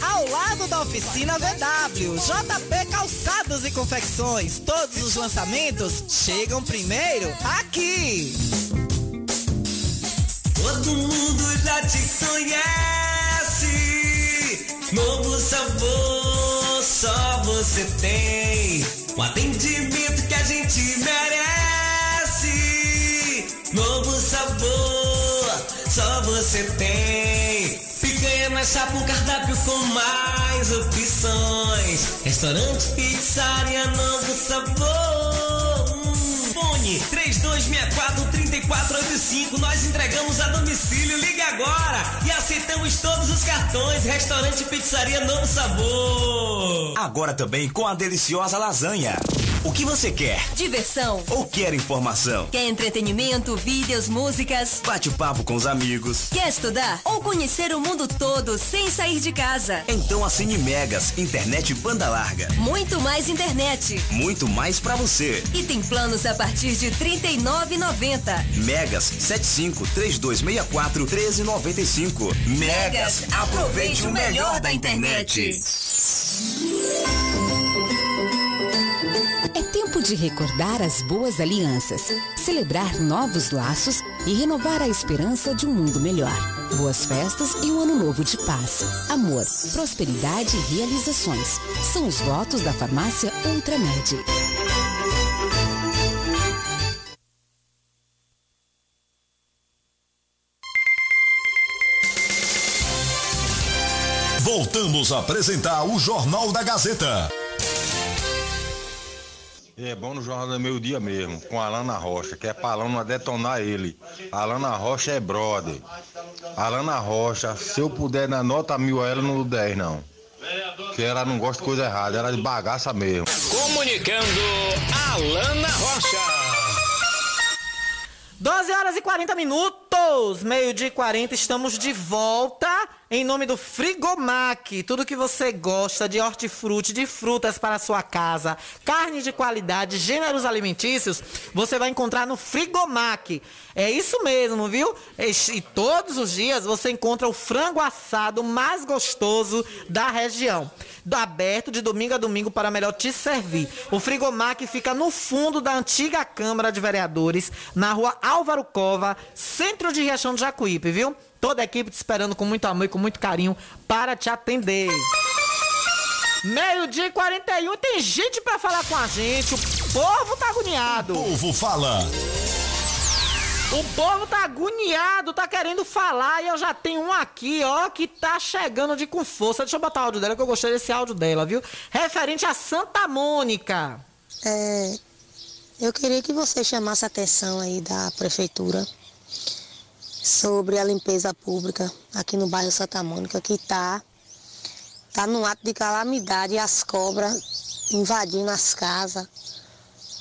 ao lado da oficina VW. JP Calçados e Confecções. Todos os lançamentos chegam primeiro aqui. Todo mundo já te conhece. Novo sabor, só você tem. O atendimento que a gente merece. Novo sabor, só você tem. Picanha na chapa, um cardápio com mais opções. Restaurante, pizzaria, novo sabor. Hum, Fone 3264-3485. Nós entregamos a domicílio. Ligue agora e aceitamos todos os cartões. Restaurante Pizzaria Novo Sabor. Agora também com a deliciosa lasanha. O que você quer? Diversão. Ou quer informação? Quer entretenimento, vídeos, músicas? Bate-papo com os amigos? Quer estudar ou conhecer o mundo todo sem sair de casa? Então assine Megas, internet banda larga. Muito mais internet. Muito mais pra você. E tem planos a partir de R$ 39,90. Megas 75 3264 1395. Megas, aproveite o melhor da internet. É tempo de recordar as boas alianças, celebrar novos laços e renovar a esperança de um mundo melhor. Boas festas e um ano novo de paz, amor, prosperidade e realizações. São os votos da farmácia Ultramed. Voltamos a apresentar o Jornal da Gazeta. É bom no Jornal do Meio Dia mesmo, com a Alana Rocha, que é pra Alana detonar ele. A Alana Rocha é brother. A Alana Rocha, se eu puder dar nota mil a ela, não dou 10 não. Que ela não gosta de coisa errada, ela é de bagaça mesmo. Comunicando Alana Rocha. 12 horas e 40 minutos. Minutos, meio-dia e 40, estamos de volta em nome do Frigomac. Tudo que você gosta de hortifruti, de frutas para a sua casa, carne de qualidade, gêneros alimentícios, você vai encontrar no Frigomac. É isso mesmo, viu? E todos os dias você encontra o frango assado mais gostoso da região. Aberto de domingo a domingo para melhor te servir. O Frigomac fica no fundo da antiga Câmara de Vereadores, na rua Álvaro Cova, centro de Riachão do Jacuípe, viu? Toda a equipe te esperando com muito amor e com muito carinho para te atender. Meio-dia e 41, tem gente para falar com a gente. O povo tá agoniado. O povo fala. O povo tá agoniado, tá querendo falar e eu já tenho um aqui, ó, que tá chegando de com força. Deixa eu botar o áudio dela que eu gostei desse áudio dela, viu? Referente a Santa Mônica. É, eu queria que você chamasse a atenção aí da prefeitura sobre a limpeza pública aqui no bairro Santa Mônica, que está tá num ato de calamidade as cobras invadindo as casas.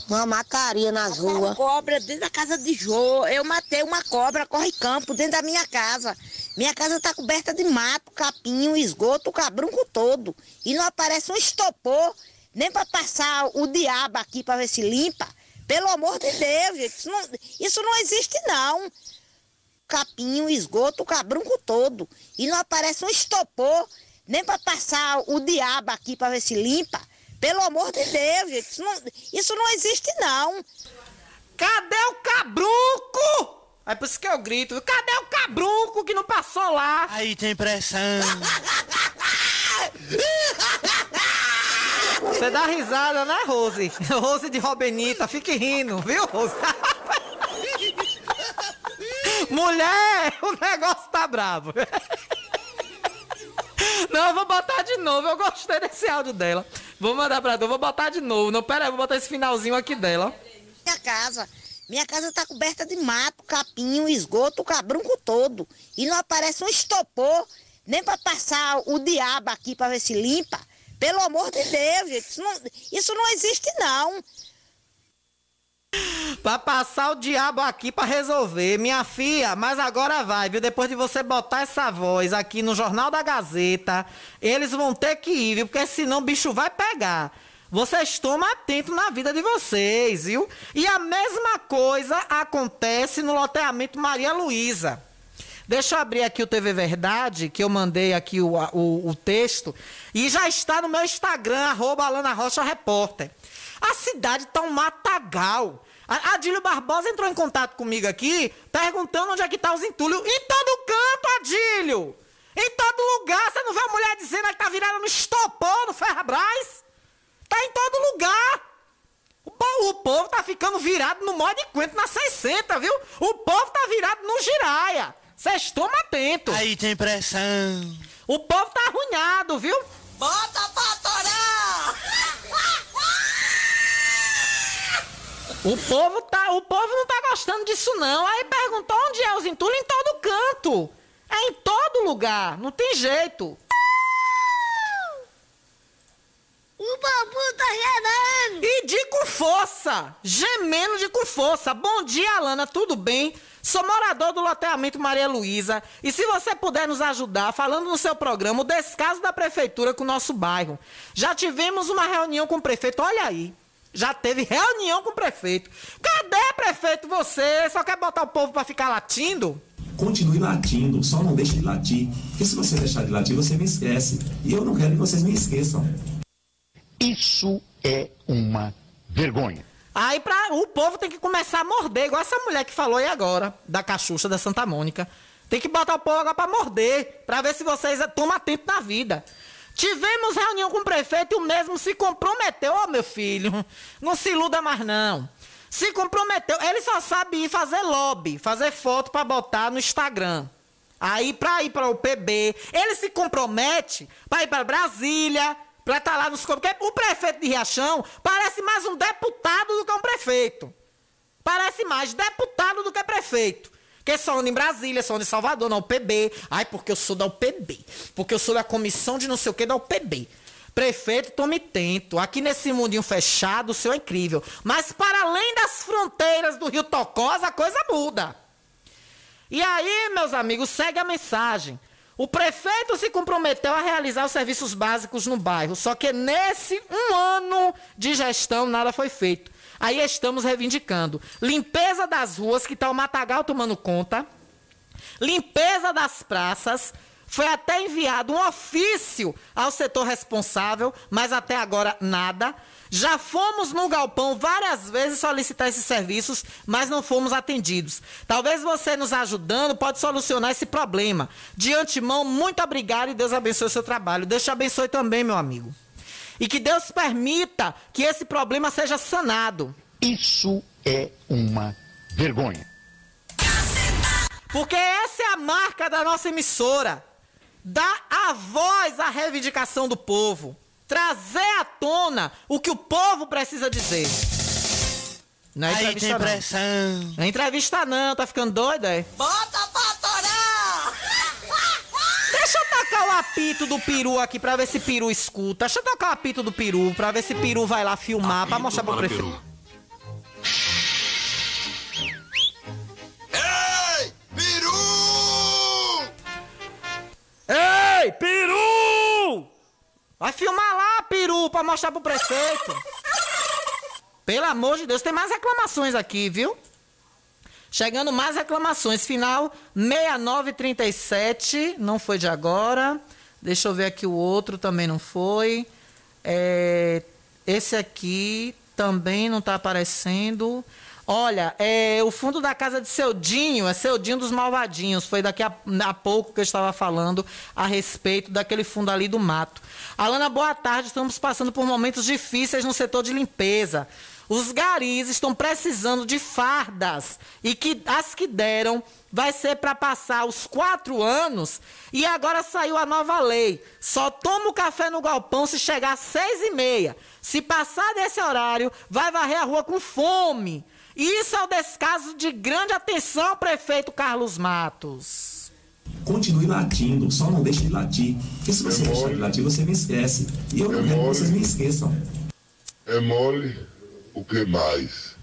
Uma mataria nas ruas. cobra dentro da casa de Jô. Eu matei uma cobra, corre campo, dentro da minha casa. Minha casa está coberta de mato, capinho, esgoto, cabrunco todo. E não aparece um estopor, nem para passar o diabo aqui para ver se limpa. Pelo amor de Deus, gente, isso não, isso não existe não capinho, esgoto, o cabrunco todo. E não aparece um estopor, nem para passar o diabo aqui para ver se limpa. Pelo amor de Deus, gente, isso não, isso não existe não. Cadê o cabrunco? É por isso que eu grito. Cadê o cabrunco que não passou lá? Aí tem pressão. Você dá risada, né, Rose? Rose de Robenita, fique rindo, viu, Rose? Mulher, o negócio tá bravo. Não, eu vou botar de novo. Eu gostei desse áudio dela. Vou mandar pra tu, vou botar de novo. Não, pera aí, vou botar esse finalzinho aqui dela. Minha casa. Minha casa tá coberta de mato, capinho, esgoto, cabrunco todo. E não aparece um estopor, nem para passar o diabo aqui para ver se limpa. Pelo amor de Deus, gente, isso não, isso não existe não. Pra passar o diabo aqui pra resolver. Minha filha, mas agora vai, viu? Depois de você botar essa voz aqui no Jornal da Gazeta, eles vão ter que ir, viu? Porque senão o bicho vai pegar. Vocês tomam atento na vida de vocês, viu? E a mesma coisa acontece no loteamento Maria Luísa. Deixa eu abrir aqui o TV Verdade, que eu mandei aqui o, o, o texto. E já está no meu Instagram, arroba Alana Rocha Repórter. A cidade tá um matagal. Adílio Barbosa entrou em contato comigo aqui, perguntando onde é que tá os entulhos. Em todo canto, Adílio! Em todo lugar! Você não vê a mulher dizendo que tá virada no estopor, no Ferrabras? Tá em todo lugar! O povo, o povo tá ficando virado no modo de quento na 60, viu? O povo tá virado no giraia. Vocês tomam atento. Aí tem pressão. O povo tá arruinado, viu? Bota pra torar! O povo tá, o povo não tá gostando disso não. Aí perguntou onde é os entulhos em todo canto. É em todo lugar, não tem jeito. O bambu tá gemendo. E de com força, gemendo de com força. Bom dia, Alana, tudo bem? Sou morador do loteamento Maria Luísa e se você puder nos ajudar falando no seu programa o descaso da prefeitura com o nosso bairro. Já tivemos uma reunião com o prefeito, olha aí. Já teve reunião com o prefeito. Cadê, prefeito, você? Só quer botar o povo para ficar latindo? Continue latindo, só não deixe de latir. Porque se você deixar de latir, você me esquece. E eu não quero que vocês me esqueçam. Isso é uma vergonha. Aí pra, o povo tem que começar a morder, igual essa mulher que falou aí agora, da cachucha da Santa Mônica. Tem que botar o povo agora pra morder, pra ver se vocês tomam atento na vida. Tivemos reunião com o prefeito e o mesmo se comprometeu. Ô, oh, meu filho, não se iluda mais não. Se comprometeu. Ele só sabe ir fazer lobby, fazer foto para botar no Instagram. Aí, pra ir para o PB, ele se compromete para ir para Brasília, para estar tá lá nos... Porque o prefeito de Riachão parece mais um deputado do que um prefeito. Parece mais deputado do que prefeito. Porque só anda em Brasília, só anda em Salvador, na UPB. Ai, porque eu sou da UPB. Porque eu sou da comissão de não sei o que da UPB. Prefeito, tome tento. Aqui nesse mundinho fechado, o senhor é incrível. Mas para além das fronteiras do Rio Tocós, a coisa muda. E aí, meus amigos, segue a mensagem. O prefeito se comprometeu a realizar os serviços básicos no bairro, só que nesse um ano de gestão nada foi feito. Aí estamos reivindicando limpeza das ruas, que está o Matagal tomando conta, limpeza das praças. Foi até enviado um ofício ao setor responsável, mas até agora nada. Já fomos no galpão várias vezes solicitar esses serviços, mas não fomos atendidos. Talvez você nos ajudando pode solucionar esse problema. De antemão, muito obrigado e Deus abençoe o seu trabalho. Deus te abençoe também, meu amigo. E que Deus permita que esse problema seja sanado. Isso é uma vergonha. Porque essa é a marca da nossa emissora. Dar a voz à reivindicação do povo. Trazer à tona o que o povo precisa dizer. Não é Aí entrevista tem não. pressão. Não é entrevista não, tá ficando doido, é? Bota pra torar! Deixa eu tocar o apito do peru aqui pra ver se peru escuta. Deixa eu tocar o apito do peru pra ver se peru vai lá filmar pra mostrar pro prefeito. Ei, peru! Ei, peru! Vai filmar lá, peru, pra mostrar pro prefeito. Pelo amor de Deus, tem mais reclamações aqui, viu? Chegando mais reclamações. Final 6937, não foi de agora. Deixa eu ver aqui o outro, também não foi. É, esse aqui também não tá aparecendo. Olha, é, o fundo da casa de Seudinho, é Seudinho dos Malvadinhos. Foi daqui a, a pouco que eu estava falando a respeito daquele fundo ali do mato. Alana, boa tarde. Estamos passando por momentos difíceis no setor de limpeza. Os garis estão precisando de fardas e que as que deram vai ser para passar os quatro anos e agora saiu a nova lei. Só toma o café no galpão se chegar às seis e meia. Se passar desse horário, vai varrer a rua com fome. Isso é o descaso de grande atenção, prefeito Carlos Matos. Continue latindo, só não deixe de latir. Porque se você deixar de latir, você me esquece. E eu não quero que vocês me esqueçam. É mole o que mais?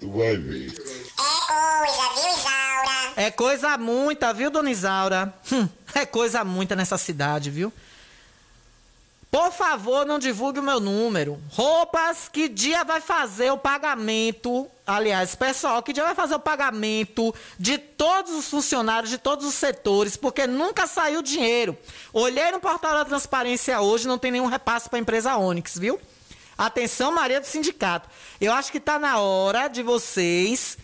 Tu vai ver. É coisa muita, viu, dona Isaura? Hum, é coisa muita nessa cidade, viu? Por favor, não divulgue o meu número. Roupas, que dia vai fazer o pagamento? Aliás, pessoal, que dia vai fazer o pagamento de todos os funcionários de todos os setores? Porque nunca saiu dinheiro. Olhei no portal da transparência hoje, não tem nenhum repasse para a empresa Onix, viu? Atenção, Maria do Sindicato. Eu acho que está na hora de vocês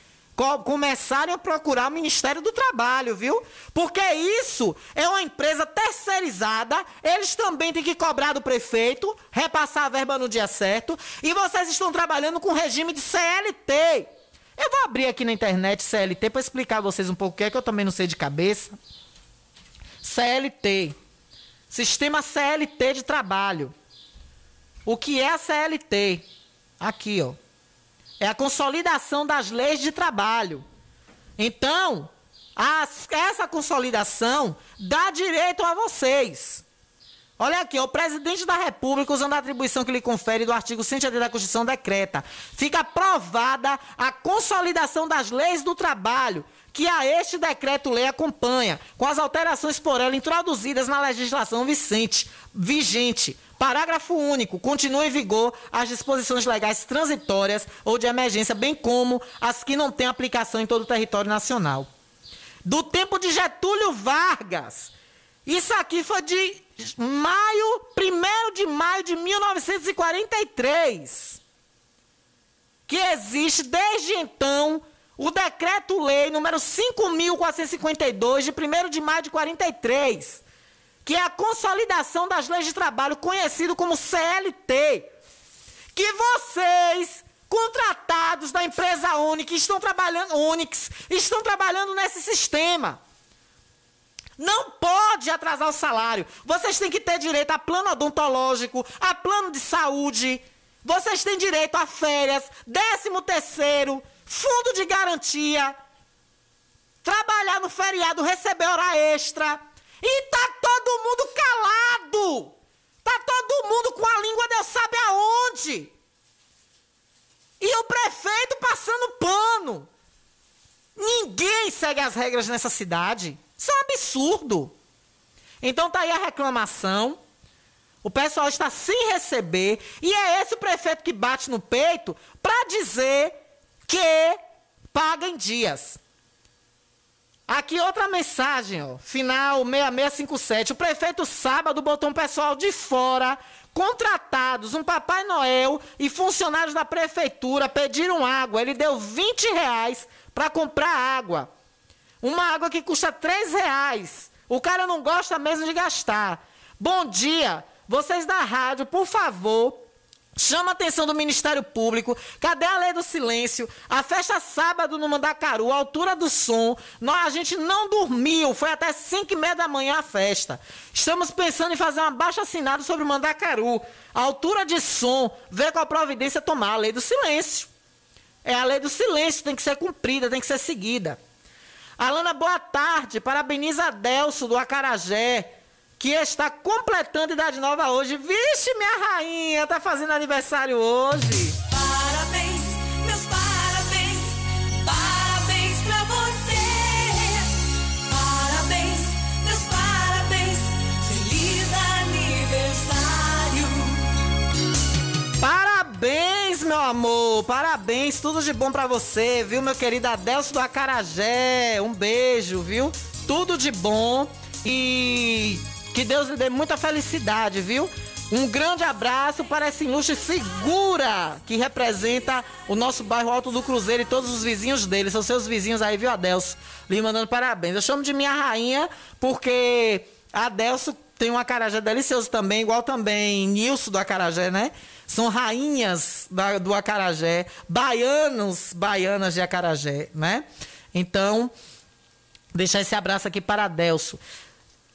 começarem a procurar o Ministério do Trabalho, viu? Porque isso é uma empresa terceirizada, eles também têm que cobrar do prefeito, repassar a verba no dia certo, e vocês estão trabalhando com regime de CLT. Eu vou abrir aqui na internet CLT para explicar a vocês um pouco o que é que eu também não sei de cabeça. CLT. Sistema CLT de trabalho. O que é a CLT? Aqui, ó. É a consolidação das leis de trabalho. Então, as- essa consolidação dá direito a vocês. Olha aqui, o presidente da República, usando a atribuição que lhe confere do artigo 180 da Constituição, decreta. Fica aprovada a consolidação das leis do trabalho, que a este decreto-lei acompanha, com as alterações por ela introduzidas na legislação vicente, vigente. Parágrafo único. Continua em vigor as disposições legais transitórias ou de emergência, bem como as que não têm aplicação em todo o território nacional. Do tempo de Getúlio Vargas. Isso aqui foi de maio, 1 de maio de 1943. Que existe desde então o decreto-lei número 5452 de 1 de maio de 43, que é a consolidação das leis de trabalho conhecido como CLT. Que vocês, contratados da empresa Unix, estão trabalhando Unix, estão trabalhando nesse sistema. Não pode atrasar o salário. Vocês têm que ter direito a plano odontológico, a plano de saúde. Vocês têm direito a férias, décimo terceiro, fundo de garantia. Trabalhar no feriado, receber hora extra. E tá todo mundo calado. Tá todo mundo com a língua Deus sabe aonde. E o prefeito passando pano. Ninguém segue as regras nessa cidade. Isso é um absurdo. Então tá aí a reclamação. O pessoal está sem receber e é esse o prefeito que bate no peito para dizer que paga em dias. Aqui outra mensagem, ó, final 6657. O prefeito sábado botou um pessoal de fora, contratados, um Papai Noel e funcionários da prefeitura pediram água. Ele deu 20 reais para comprar água. Uma água que custa 3 reais. O cara não gosta mesmo de gastar. Bom dia, vocês da rádio, por favor, Chama a atenção do Ministério Público. Cadê a lei do silêncio? A festa sábado no Mandacaru, altura do som. Nós, a gente não dormiu. Foi até 5 e meia da manhã a festa. Estamos pensando em fazer uma baixa assinada sobre o Mandacaru. Altura de som. Ver qual providência tomar. A lei do silêncio. É a lei do silêncio. Tem que ser cumprida, tem que ser seguida. Alana, boa tarde. Parabeniza a do Acarajé que está completando idade nova hoje. Vixe, minha rainha, tá fazendo aniversário hoje. Parabéns, meus parabéns, parabéns pra você. Parabéns, meus parabéns, feliz aniversário. Parabéns, meu amor, parabéns, tudo de bom pra você, viu, meu querido Adelso do Acarajé. Um beijo, viu? Tudo de bom e que Deus lhe dê muita felicidade, viu? Um grande abraço para essa ilustre figura que representa o nosso bairro Alto do Cruzeiro e todos os vizinhos dele. São seus vizinhos aí, viu, Adelso? Lhe mandando parabéns. Eu chamo de minha rainha porque Adelso tem um acarajé delicioso também, igual também Nilson do acarajé, né? São rainhas da, do acarajé, baianos, baianas de acarajé, né? Então, deixar esse abraço aqui para Adelso.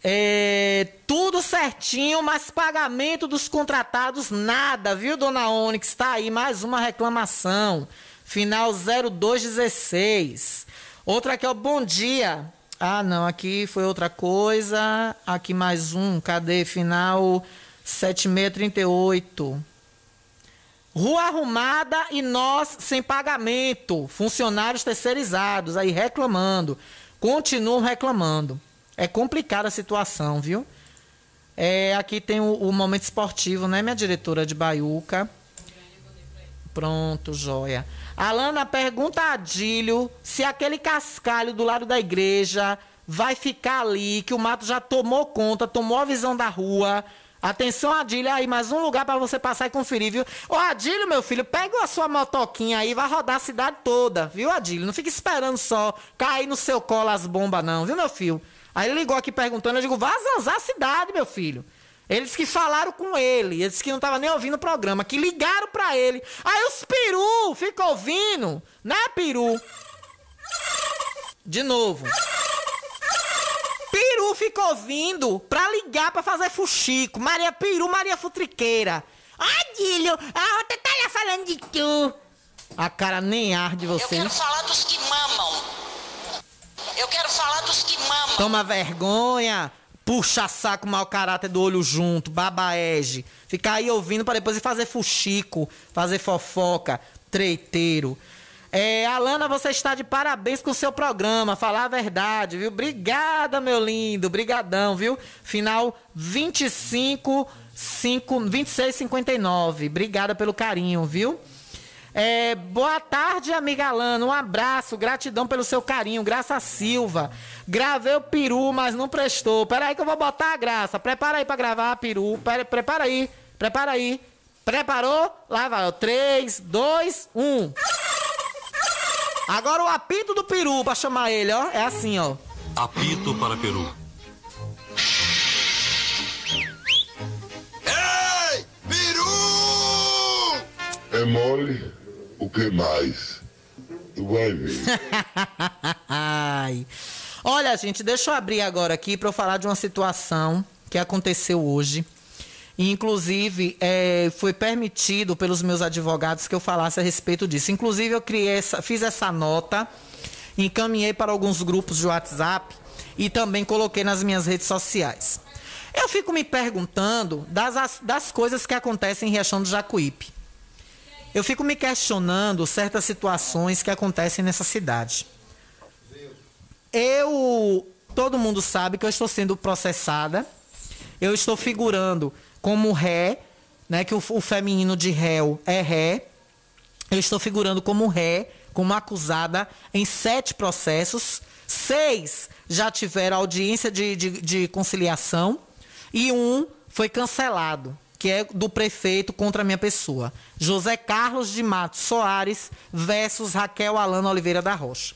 É, tudo certinho, mas pagamento dos contratados, nada, viu, dona Onyx? Está aí mais uma reclamação. Final 0216. Outra aqui, ó, bom dia. Ah, não, aqui foi outra coisa. Aqui mais um, cadê? Final 7638. Rua arrumada e nós sem pagamento. Funcionários terceirizados aí reclamando. Continuam reclamando. É complicada a situação, viu? É, aqui tem o, o, momento esportivo, né, minha diretora de Baiuca? Pronto, joia. Alana pergunta a Adílio se aquele cascalho do lado da igreja vai ficar ali, que o mato já tomou conta, tomou a visão da rua. Atenção, Adílio, aí mais um lugar para você passar e conferir, viu? Ô, Adílio, meu filho, pega a sua motoquinha aí, vai rodar a cidade toda, viu, Adílio? Não fica esperando só cair no seu colo as bombas, não, viu, meu filho? Aí ele ligou aqui perguntando, eu digo, vá zanzar a cidade, meu filho. Eles que falaram com ele, eles que não estavam nem ouvindo o programa, que ligaram para ele. Aí os peru ficam ouvindo, né, peru? De novo. Peru ficou ouvindo pra ligar pra fazer fuxico. Maria Peru, Maria Futriqueira. Ai, Dílio, a outra tá lá falando de tu. A cara nem arde você. Eu quero falar dos que mamam. Eu quero falar dos que mamam. Toma vergonha. Puxa saco, mau caráter do olho junto, babaege. Ficar aí ouvindo para depois ir fazer fuxico, fazer fofoca, treiteiro. É, Alana, você está de parabéns com o seu programa, falar a verdade, viu? Obrigada, meu lindo, brigadão, viu? Final 25, 5, 26, 59. Obrigada pelo carinho, viu? É, boa tarde, amiga Alana. Um abraço, gratidão pelo seu carinho. Graça Silva. Gravei o peru, mas não prestou. Pera aí que eu vou botar a graça. Prepara aí pra gravar a peru. Pera, prepara aí. Prepara aí. Preparou? Lá vai. 3, 2, 1. Agora o apito do peru pra chamar ele, ó. É assim, ó. Apito para peru. Ei! Peru! É mole? O que mais? Tu vai ver. Olha, gente, deixa eu abrir agora aqui para eu falar de uma situação que aconteceu hoje. Inclusive, é, foi permitido pelos meus advogados que eu falasse a respeito disso. Inclusive, eu criei essa, fiz essa nota, encaminhei para alguns grupos de WhatsApp e também coloquei nas minhas redes sociais. Eu fico me perguntando das, das coisas que acontecem em Riachão do Jacuípe. Eu fico me questionando certas situações que acontecem nessa cidade. eu. Todo mundo sabe que eu estou sendo processada. Eu estou figurando como ré, né? Que o, o feminino de réu é ré. Eu estou figurando como ré, como acusada em sete processos. Seis já tiveram audiência de, de, de conciliação e um foi cancelado, que é do prefeito contra a minha pessoa. José Carlos de Matos Soares versus Raquel Alana Oliveira da Rocha.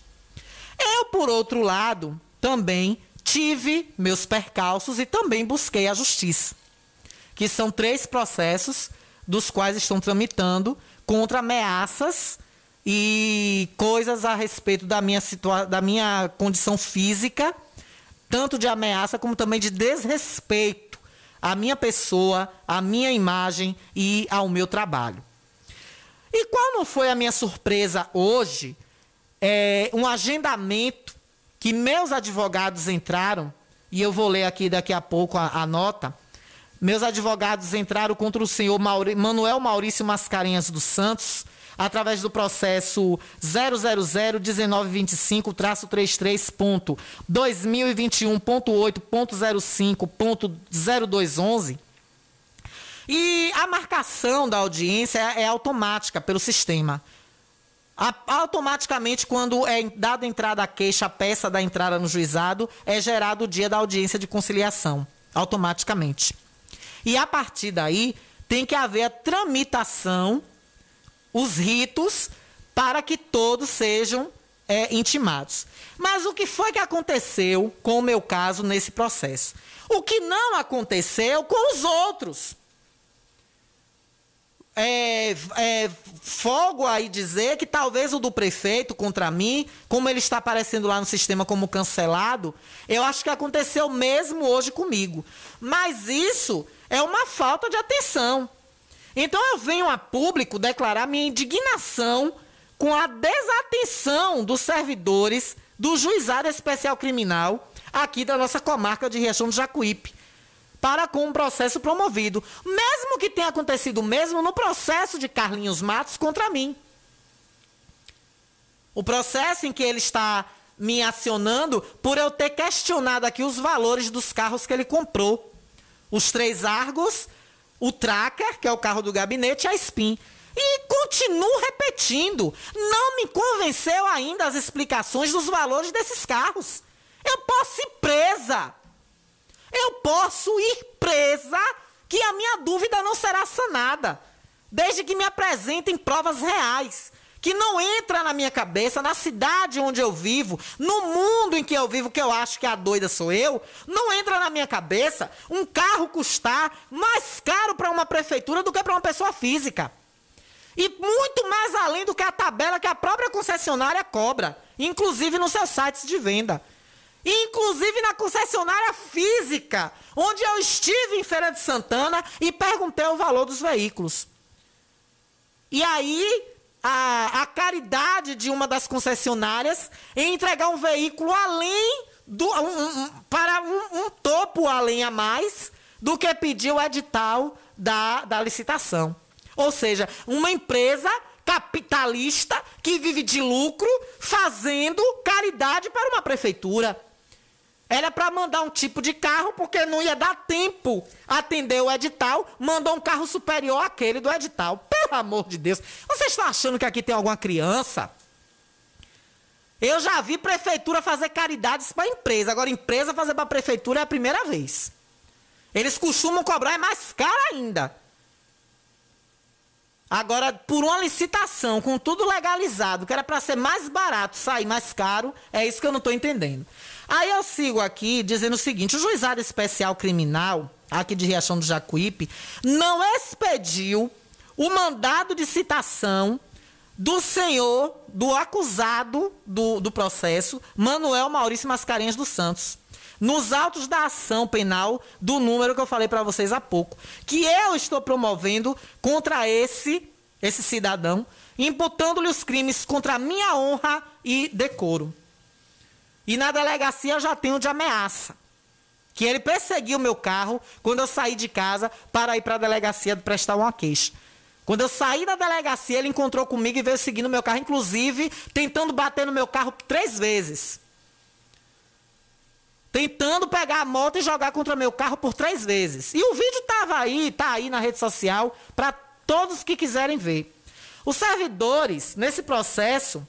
Eu, por outro lado, também tive meus percalços e também busquei a justiça, que são três processos dos quais estão tramitando contra ameaças e coisas a respeito da minha, situa da minha condição física, tanto de ameaça como também de desrespeito à minha pessoa, à minha imagem e ao meu trabalho. E qual não foi a minha surpresa hoje? É, um agendamento que meus advogados entraram, e eu vou ler aqui daqui a pouco a, a nota. Meus advogados entraram contra o senhor Mauri, Manuel Maurício Mascarenhas dos Santos, através do processo 0001925-33.2021.8.05.0211. E a marcação da audiência é, é automática pelo sistema. A, automaticamente, quando é dada entrada a queixa, a peça da entrada no juizado, é gerado o dia da audiência de conciliação. Automaticamente. E a partir daí, tem que haver a tramitação os ritos para que todos sejam é, intimados. Mas o que foi que aconteceu com o meu caso nesse processo? O que não aconteceu com os outros. É, é, fogo aí dizer que talvez o do prefeito contra mim, como ele está aparecendo lá no sistema como cancelado, eu acho que aconteceu mesmo hoje comigo. Mas isso é uma falta de atenção. Então eu venho a público declarar minha indignação com a desatenção dos servidores do Juizado Especial Criminal aqui da nossa comarca de Riachão do Jacuípe para com um processo promovido, mesmo que tenha acontecido mesmo no processo de Carlinhos Matos contra mim. O processo em que ele está me acionando por eu ter questionado aqui os valores dos carros que ele comprou. Os três Argos o Tracker, que é o carro do gabinete, a Spin. E continuo repetindo, não me convenceu ainda as explicações dos valores desses carros. Eu posso ir presa. Eu posso ir presa, que a minha dúvida não será sanada, desde que me apresentem provas reais que não entra na minha cabeça, na cidade onde eu vivo, no mundo em que eu vivo, que eu acho que a doida sou eu, não entra na minha cabeça um carro custar mais caro para uma prefeitura do que para uma pessoa física. E muito mais além do que a tabela que a própria concessionária cobra, inclusive nos seus sites de venda. Inclusive na concessionária física, onde eu estive em Feira de Santana e perguntei o valor dos veículos. E aí, a, a caridade de uma das concessionárias em entregar um veículo além do. Um, um, para um, um, topo além a mais do que pediu o edital da, da licitação. Ou seja, uma empresa capitalista que vive de lucro fazendo caridade para uma prefeitura. Era para mandar um tipo de carro, porque não ia dar tempo atender o edital, mandou um carro superior àquele do edital. Pelo amor de Deus. Vocês estão achando que aqui tem alguma criança? Eu já vi prefeitura fazer caridades para empresa. Agora, empresa fazer para prefeitura é a primeira vez. Eles costumam cobrar é mais caro ainda. Agora, por uma licitação, com tudo legalizado, que era para ser mais barato, sair mais caro, é isso que eu não estou entendendo. Aí eu sigo aqui dizendo o seguinte: o juizado especial criminal, aqui de Riachão do Jacuípe, não expediu o mandado de citação do senhor, do acusado do, do processo, Manuel Maurício Mascarenhas dos Santos. Nos autos da ação penal do número que eu falei para vocês há pouco, que eu estou promovendo contra esse esse cidadão, imputando-lhe os crimes contra a minha honra e decoro. E na delegacia eu já tenho de ameaça. Que ele perseguiu meu carro quando eu saí de casa para ir para a delegacia prestar uma queixa. Quando eu saí da delegacia, ele encontrou comigo e veio seguindo meu carro, inclusive tentando bater no meu carro três vezes. tentando pegar a moto e jogar contra meu carro por três vezes. E o vídeo tava aí, tá aí na rede social para todos que quiserem ver. Os servidores, nesse processo,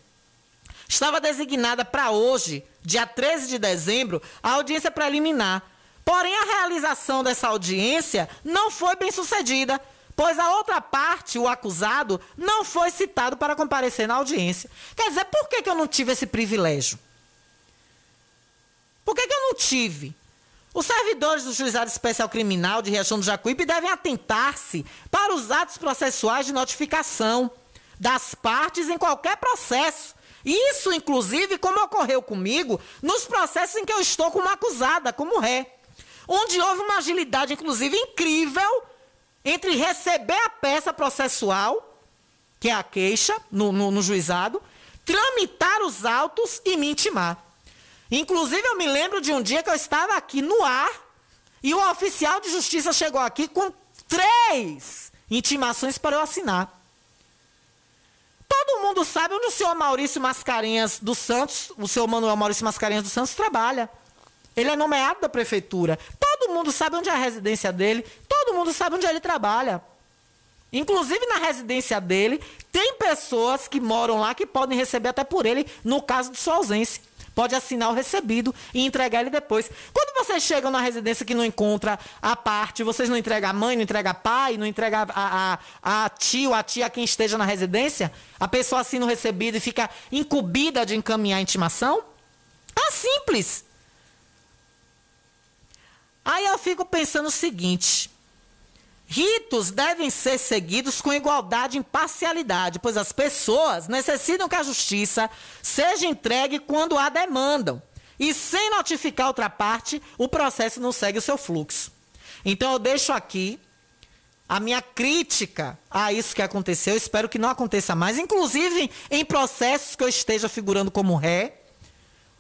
estava designada para hoje, dia 13 de dezembro, a audiência preliminar. Porém, a realização dessa audiência não foi bem sucedida, pois a outra parte, o acusado, não foi citado para comparecer na audiência. Quer dizer, por que, que eu não tive esse privilégio? Por que, que eu não tive? Os servidores do Juizado Especial Criminal de Riachão do Jacuípe devem atentar-se para os atos processuais de notificação das partes em qualquer processo. Isso, inclusive, como ocorreu comigo, nos processos em que eu estou como acusada, como ré. Onde houve uma agilidade, inclusive, incrível entre receber a peça processual, que é a queixa, no, no, no juizado, tramitar os autos e me intimar. Inclusive, eu me lembro de um dia que eu estava aqui no ar e o oficial de justiça chegou aqui com três intimações para eu assinar. Todo mundo sabe onde o senhor Maurício Mascarenhas dos Santos, o senhor Manuel Maurício Mascarenhas dos Santos, trabalha. Ele é nomeado da prefeitura. Todo mundo sabe onde é a residência dele. Todo mundo sabe onde ele trabalha. Inclusive na residência dele, tem pessoas que moram lá que podem receber até por ele, no caso de sua ausência pode assinar o recebido e entregar ele depois. Quando vocês chegam na residência que não encontra a parte, vocês não entregam a mãe, não entregam pai, não entregam a, a, a tio, a tia, quem esteja na residência, a pessoa assina o recebido e fica incumbida de encaminhar a intimação? É simples. Aí eu fico pensando o seguinte. Ritos devem ser seguidos com igualdade e imparcialidade, pois as pessoas necessitam que a justiça seja entregue quando a demandam. E sem notificar outra parte, o processo não segue o seu fluxo. Então eu deixo aqui a minha crítica a isso que aconteceu. Eu espero que não aconteça mais, inclusive em processos que eu esteja figurando como ré.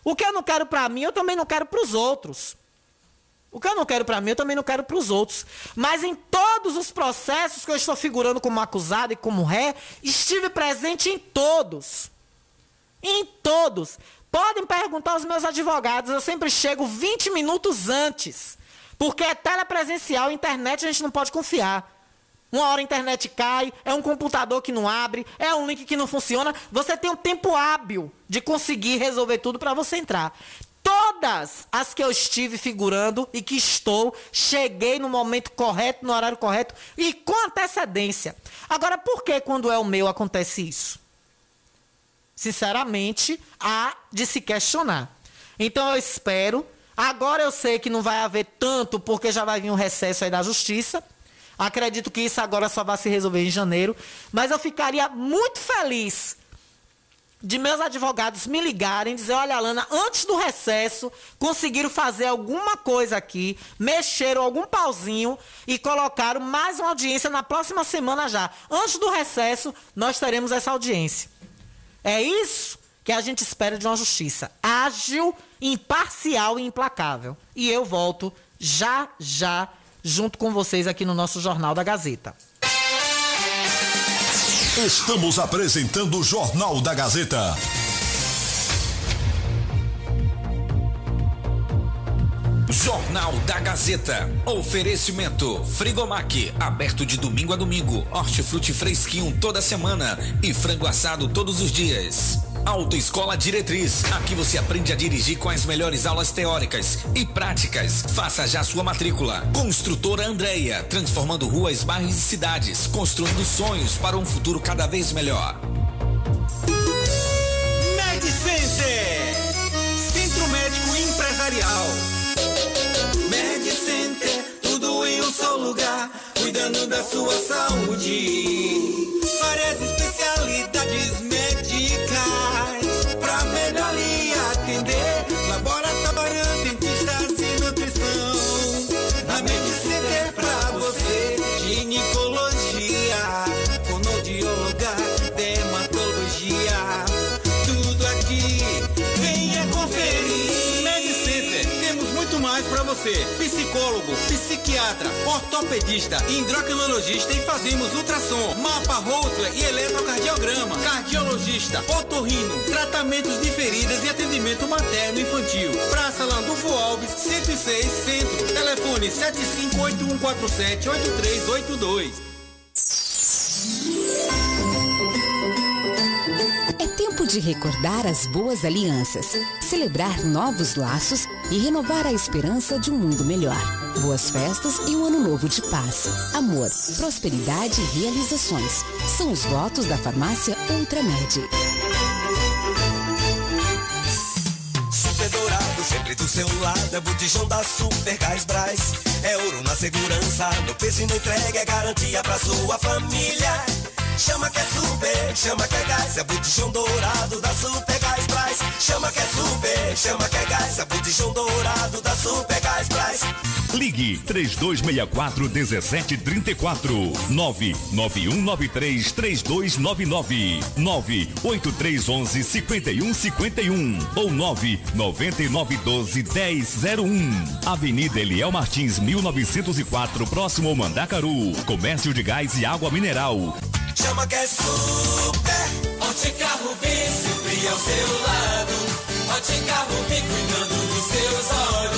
O que eu não quero para mim, eu também não quero para os outros. O que eu não quero para mim, eu também não quero para os outros. Mas em todos os processos que eu estou figurando como acusado e como ré, estive presente em todos. Em todos. Podem perguntar aos meus advogados, eu sempre chego 20 minutos antes. Porque é telepresencial, internet a gente não pode confiar. Uma hora a internet cai, é um computador que não abre, é um link que não funciona. Você tem um tempo hábil de conseguir resolver tudo para você entrar. Todas as que eu estive figurando e que estou, cheguei no momento correto, no horário correto e com antecedência. Agora, por que quando é o meu acontece isso? Sinceramente, há de se questionar. Então eu espero. Agora eu sei que não vai haver tanto, porque já vai vir um recesso aí da justiça. Acredito que isso agora só vai se resolver em janeiro. Mas eu ficaria muito feliz de meus advogados me ligarem dizer, olha, Alana, antes do recesso, conseguiram fazer alguma coisa aqui, mexeram algum pauzinho e colocaram mais uma audiência na próxima semana já. Antes do recesso, nós teremos essa audiência. É isso que a gente espera de uma justiça ágil, imparcial e implacável. E eu volto já, já, junto com vocês aqui no nosso Jornal da Gazeta. Estamos apresentando o Jornal da Gazeta. Jornal da Gazeta. Oferecimento Frigomac, aberto de domingo a domingo. Hortifruti fresquinho toda semana e frango assado todos os dias. Autoescola Diretriz. Aqui você aprende a dirigir com as melhores aulas teóricas e práticas. Faça já sua matrícula. Construtora Andreia, transformando ruas, bairros e cidades, construindo sonhos para um futuro cada vez melhor. MedCenter, Centro Médico Empresarial. MedCenter, tudo em um só lugar, cuidando da sua saúde. Várias especialidades médicas Psicólogo, psiquiatra, ortopedista, endocrinologista e fazemos ultrassom, mapa Holter e eletrocardiograma. cardiologista, otorrino, tratamentos de feridas e atendimento materno infantil. Praça Landulfo Alves, 106 Centro. Telefone 7581478382. É tempo de recordar as boas alianças, celebrar novos laços e renovar a esperança de um mundo melhor. Boas festas e um ano novo de paz, amor, prosperidade e realizações. São os votos da farmácia Ultramed. Super Dourado, sempre do seu lado, é botijão da Super Gás Brás. É ouro na segurança, no peso e na entrega, é garantia pra sua família. Chama que é super, chama que é gás, é botijão dourado da Super Gás Brás. Chama que é super, chama que é gás, é botijão dourado da Super Gás Brás. Ligue 3264 1734 99193 3299 98311 5151 ou 99912 1001 Avenida Eliel Martins 1904 próximo ao Mandacaru. Comércio de Gás e Água Mineral Chama que é super. Ótica Rubi, sempre ao seu lado. Ótica Rubi, cuidando dos seus olhos.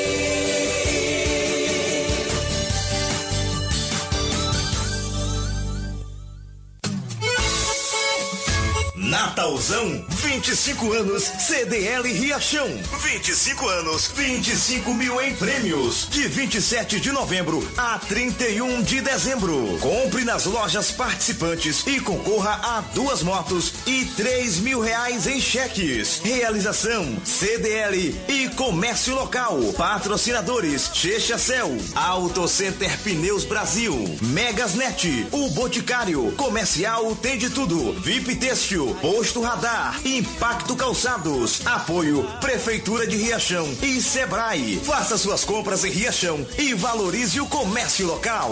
Natalzão, 25 anos, CDL Riachão. 25 anos, 25 mil em prêmios. De 27 de novembro a 31 de dezembro. Compre nas lojas participantes e concorra a duas motos e 3 mil reais em cheques. Realização CDL e Comércio Local. Patrocinadores Checha Cell, Auto Center Pneus Brasil, Megasnet, O Boticário, Comercial tem de tudo. VIP Têxtil, Posto Radar, Impacto Calçados, Apoio Prefeitura de Riachão e Sebrae. Faça suas compras em Riachão e valorize o comércio local.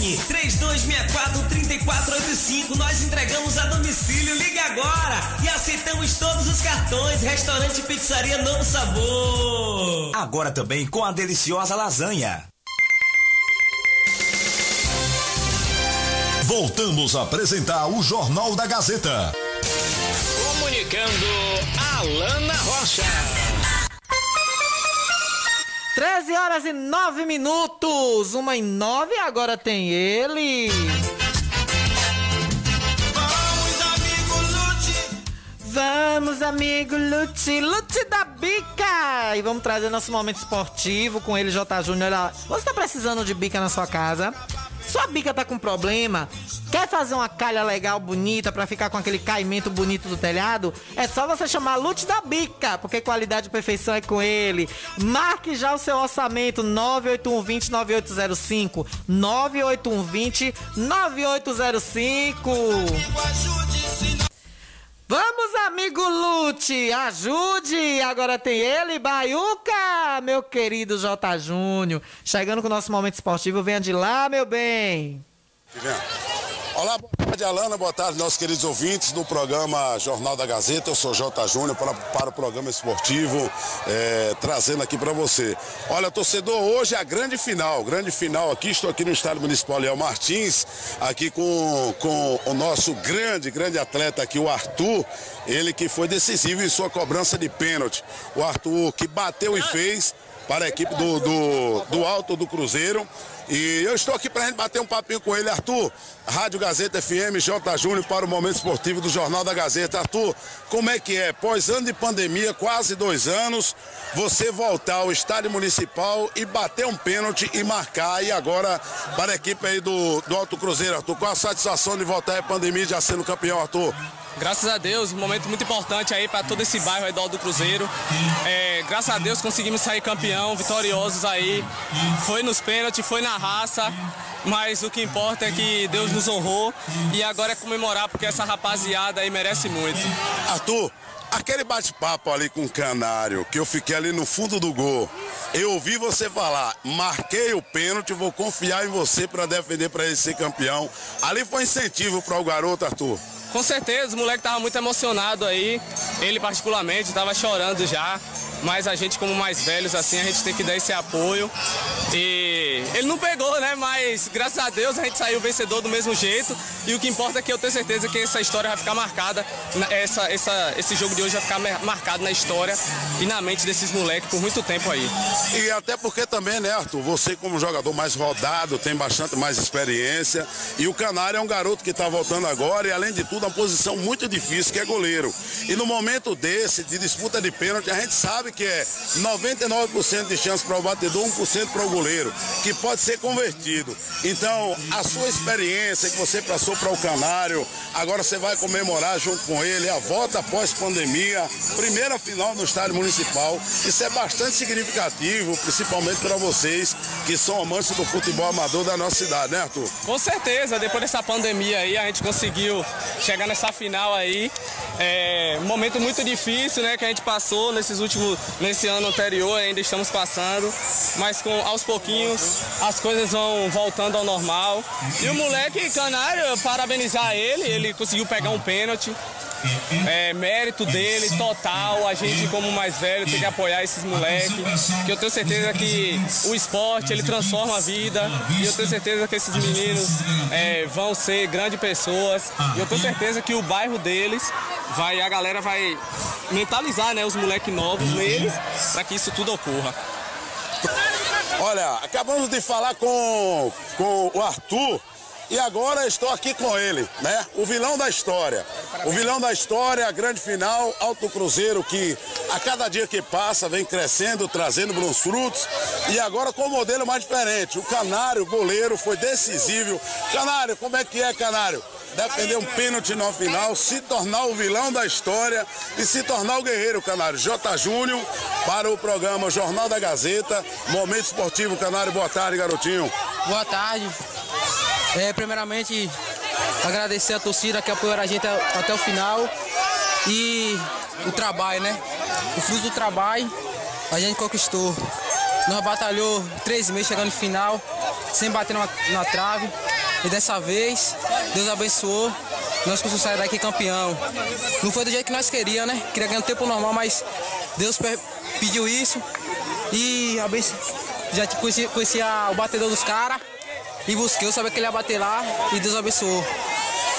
Fone 3264-3485. Nós entregamos a domicílio. Liga agora e aceitamos todos os cartões. Restaurante Pizzaria Novo Sabor. Agora também com a deliciosa lasanha. Voltamos a apresentar o Jornal da Gazeta. Comunicando Alana Rocha. 13 horas e 9 minutos. Uma em 9, agora tem ele. Vamos, amigo Lute, Lute da Bica! E vamos trazer nosso momento esportivo com ele, J. Júnior. Você tá precisando de bica na sua casa? Sua bica tá com problema? Quer fazer uma calha legal, bonita, pra ficar com aquele caimento bonito do telhado? É só você chamar Lute da Bica, porque qualidade e perfeição é com ele. Marque já o seu orçamento 98120 9805 98120 9805 Vamos, amigo Lute, ajude! Agora tem ele, Baiuca, meu querido J. Júnior. Chegando com o nosso momento esportivo, venha de lá, meu bem. Olá, boa tarde, Alana. Boa tarde, nossos queridos ouvintes do programa Jornal da Gazeta. Eu sou J. Júnior para, para o programa esportivo, é, trazendo aqui para você. Olha, torcedor, hoje é a grande final. Grande final aqui. Estou aqui no Estádio Municipal Leal Martins, aqui com, com o nosso grande, grande atleta aqui, o Arthur. Ele que foi decisivo em sua cobrança de pênalti. O Arthur que bateu e fez para a equipe do, do, do Alto do Cruzeiro. E eu estou aqui para a gente bater um papinho com ele, Arthur. Rádio Gazeta FM, J. Júnior para o Momento Esportivo do Jornal da Gazeta. Arthur, como é que é? Pós ano de pandemia, quase dois anos, você voltar ao estádio municipal e bater um pênalti e marcar. E agora para a equipe aí do, do Alto Cruzeiro, Arthur. Qual a satisfação de voltar à pandemia já sendo campeão, Arthur? Graças a Deus, um momento muito importante aí para todo esse bairro aí do Alto Cruzeiro. É, graças a Deus conseguimos sair campeão, vitoriosos aí. Foi nos pênaltis, foi na raça, mas o que importa é que Deus nos honrou e agora é comemorar porque essa rapaziada aí merece muito. Arthur, aquele bate-papo ali com o Canário, que eu fiquei ali no fundo do gol. Eu ouvi você falar, marquei o pênalti, vou confiar em você para defender para ele ser campeão. Ali foi incentivo para o garoto, Arthur. Com certeza, o moleque tava muito emocionado aí. Ele particularmente tava chorando já. Mas a gente, como mais velhos, assim, a gente tem que dar esse apoio. E ele não pegou, né? Mas graças a Deus a gente saiu vencedor do mesmo jeito. E o que importa é que eu tenho certeza que essa história vai ficar marcada. Essa, essa, esse jogo de hoje vai ficar marcado na história e na mente desses moleques por muito tempo aí. E até porque também, né, Arthur? Você, como jogador mais rodado, tem bastante mais experiência. E o Canário é um garoto que está voltando agora. E além de tudo, uma posição muito difícil, que é goleiro. E no momento desse, de disputa de pênalti, a gente sabe que é 99% de chance para o batedor, 1% para o goleiro, que pode ser convertido. Então, a sua experiência que você passou para o Canário, agora você vai comemorar junto com ele a volta após pandemia, primeira final no estádio municipal. Isso é bastante significativo, principalmente para vocês que são amantes do futebol amador da nossa cidade, né, Arthur? Com certeza, depois dessa pandemia aí, a gente conseguiu chegar nessa final aí. É um momento muito difícil, né, que a gente passou nesses últimos, nesse ano anterior, ainda estamos passando, mas com aos pouquinhos as coisas vão voltando ao normal. E o moleque canário, parabenizar ele, ele conseguiu pegar um pênalti. É mérito dele total, a gente como mais velho tem que apoiar esses moleques, que eu tenho certeza que o esporte ele transforma a vida e eu tenho certeza que esses meninos é, vão ser grandes pessoas e eu tenho certeza que o bairro deles vai, a galera vai mentalizar né, os moleques novos neles para que isso tudo ocorra. Olha, acabamos de falar com, com o Arthur e agora estou aqui com ele, né? O vilão da história. O vilão da história, a grande final, Alto Cruzeiro, que a cada dia que passa vem crescendo, trazendo bons frutos. E agora com um modelo mais diferente. O Canário, goleiro, foi decisivo. Canário, como é que é, Canário? Defender um pênalti no final, se tornar o vilão da história e se tornar o guerreiro canário. J. Júnior para o programa Jornal da Gazeta, Momento Esportivo Canário. Boa tarde, garotinho. Boa tarde. É, primeiramente, agradecer a torcida que apoiou a gente até o final e o trabalho, né? O fruto do trabalho a gente conquistou. Nós batalhou três meses chegando no final, sem bater na, na trave. E dessa vez, Deus abençoou, nós conseguimos sair daqui campeão. Não foi do jeito que nós queríamos, né? Queria ganhar um tempo normal, mas Deus pediu isso. E já conhecia, conhecia o batedor dos caras e busquei, eu sabia que ele ia bater lá e Deus abençoou.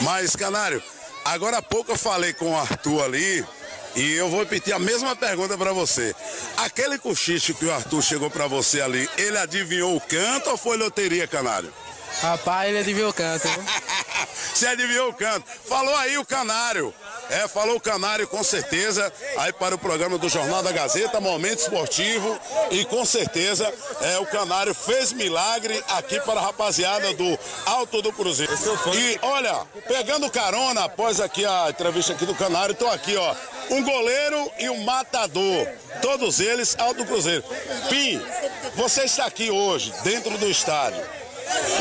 Mas, Canário, agora há pouco eu falei com o Arthur ali e eu vou repetir a mesma pergunta para você. Aquele cochicho que o Arthur chegou para você ali, ele adivinhou o canto ou foi loteria, Canário? Rapaz, ele adivinhou o canto. Você adivinhou o canto. Falou aí o canário. É, falou o Canário com certeza, aí para o programa do Jornal da Gazeta, Momento Esportivo, e com certeza é, o Canário fez milagre aqui para a rapaziada do Alto do Cruzeiro. E olha, pegando carona após aqui a entrevista aqui do Canário, estou aqui, ó, um goleiro e um matador, todos eles Alto do Cruzeiro. Pim, você está aqui hoje, dentro do estádio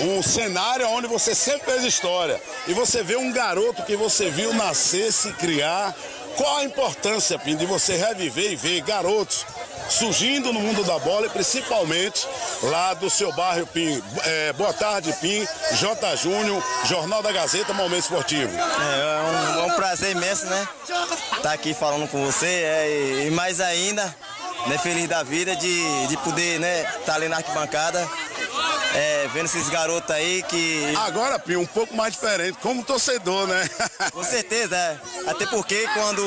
um cenário onde você sempre fez história. E você vê um garoto que você viu nascer, se criar. Qual a importância, Pim, de você reviver e ver garotos surgindo no mundo da bola e principalmente lá do seu bairro, Pim. É, boa tarde, Pim. J. Júnior, Jornal da Gazeta, Momento Esportivo. É, é, um, é um, prazer imenso, né? Estar tá aqui falando com você é, e mais ainda, né, feliz da vida de, de poder né, estar tá ali na arquibancada é, vendo esses garotos aí que. Agora, Pim, um pouco mais diferente, como torcedor, né? Com certeza, é. Até porque quando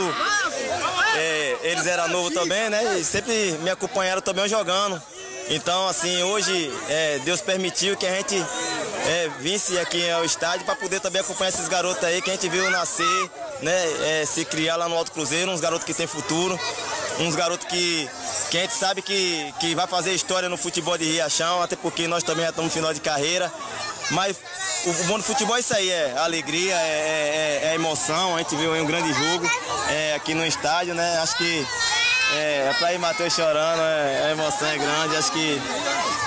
é, eles eram novos também, né? E sempre me acompanharam também jogando. Então, assim, hoje é, Deus permitiu que a gente é, visse aqui ao estádio para poder também acompanhar esses garotos aí que a gente viu nascer, né? É, se criar lá no Alto Cruzeiro, uns garotos que têm futuro uns garotos que, que a gente sabe que, que vai fazer história no futebol de Riachão, até porque nós também já estamos no final de carreira. Mas o, bom do futebol é isso aí, é alegria, é, é, é emoção. A gente viu um grande jogo é, aqui no estádio, né? Acho que é, é pra ir Matheus chorando, é, a emoção é grande. Acho que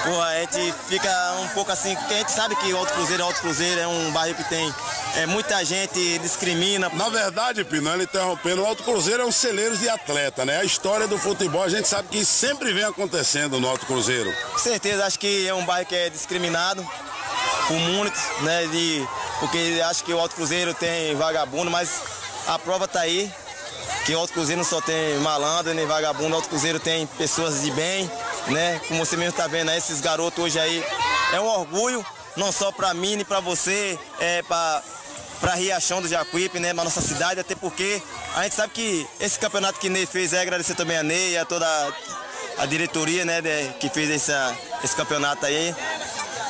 porra, a gente fica um pouco assim, porque a gente sabe que o Alto Cruzeiro é Alto Cruzeiro, é um bairro que tem é, muita gente discrimina. Na verdade, Pinano, interrompendo, o Alto Cruzeiro é um celeiro de atleta, né? A história do futebol, a gente sabe que sempre vem acontecendo no Alto Cruzeiro. Com certeza, acho que é um bairro que é discriminado por muitos, né? De, porque acho que o Alto Cruzeiro tem vagabundo, mas a prova tá aí. Que o Alto Cruzeiro não só tem malandro nem vagabundo, o Alto Cruzeiro tem pessoas de bem, né? Como você mesmo tá vendo aí, esses garotos hoje aí. É um orgulho, não só para mim, nem para você, é para para Riachão do Jacuípe, né, para nossa cidade, até porque a gente sabe que esse campeonato que Ney fez é agradecer também a Ney a toda a diretoria, né, que fez essa, esse campeonato aí,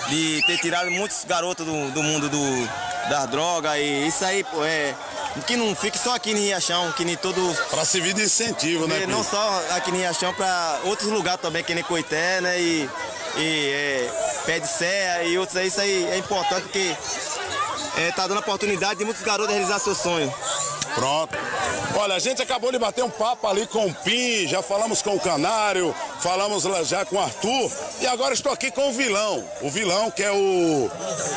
de ter tirado muitos garotos do, do mundo do, das drogas e isso aí, pô, é que não fique só aqui em Riachão, que nem todo. Para servir de incentivo, né? Não só aqui em Riachão, para outros lugares também, que nem Coité, né? E, e é, Pé de Serra e outros aí, isso aí é importante porque é, tá dando a oportunidade de muitos garotos realizar seu sonho. Pronto. Olha, a gente acabou de bater um papo ali com o Pim, já falamos com o Canário, falamos já com o Arthur e agora estou aqui com o vilão. O vilão que é o,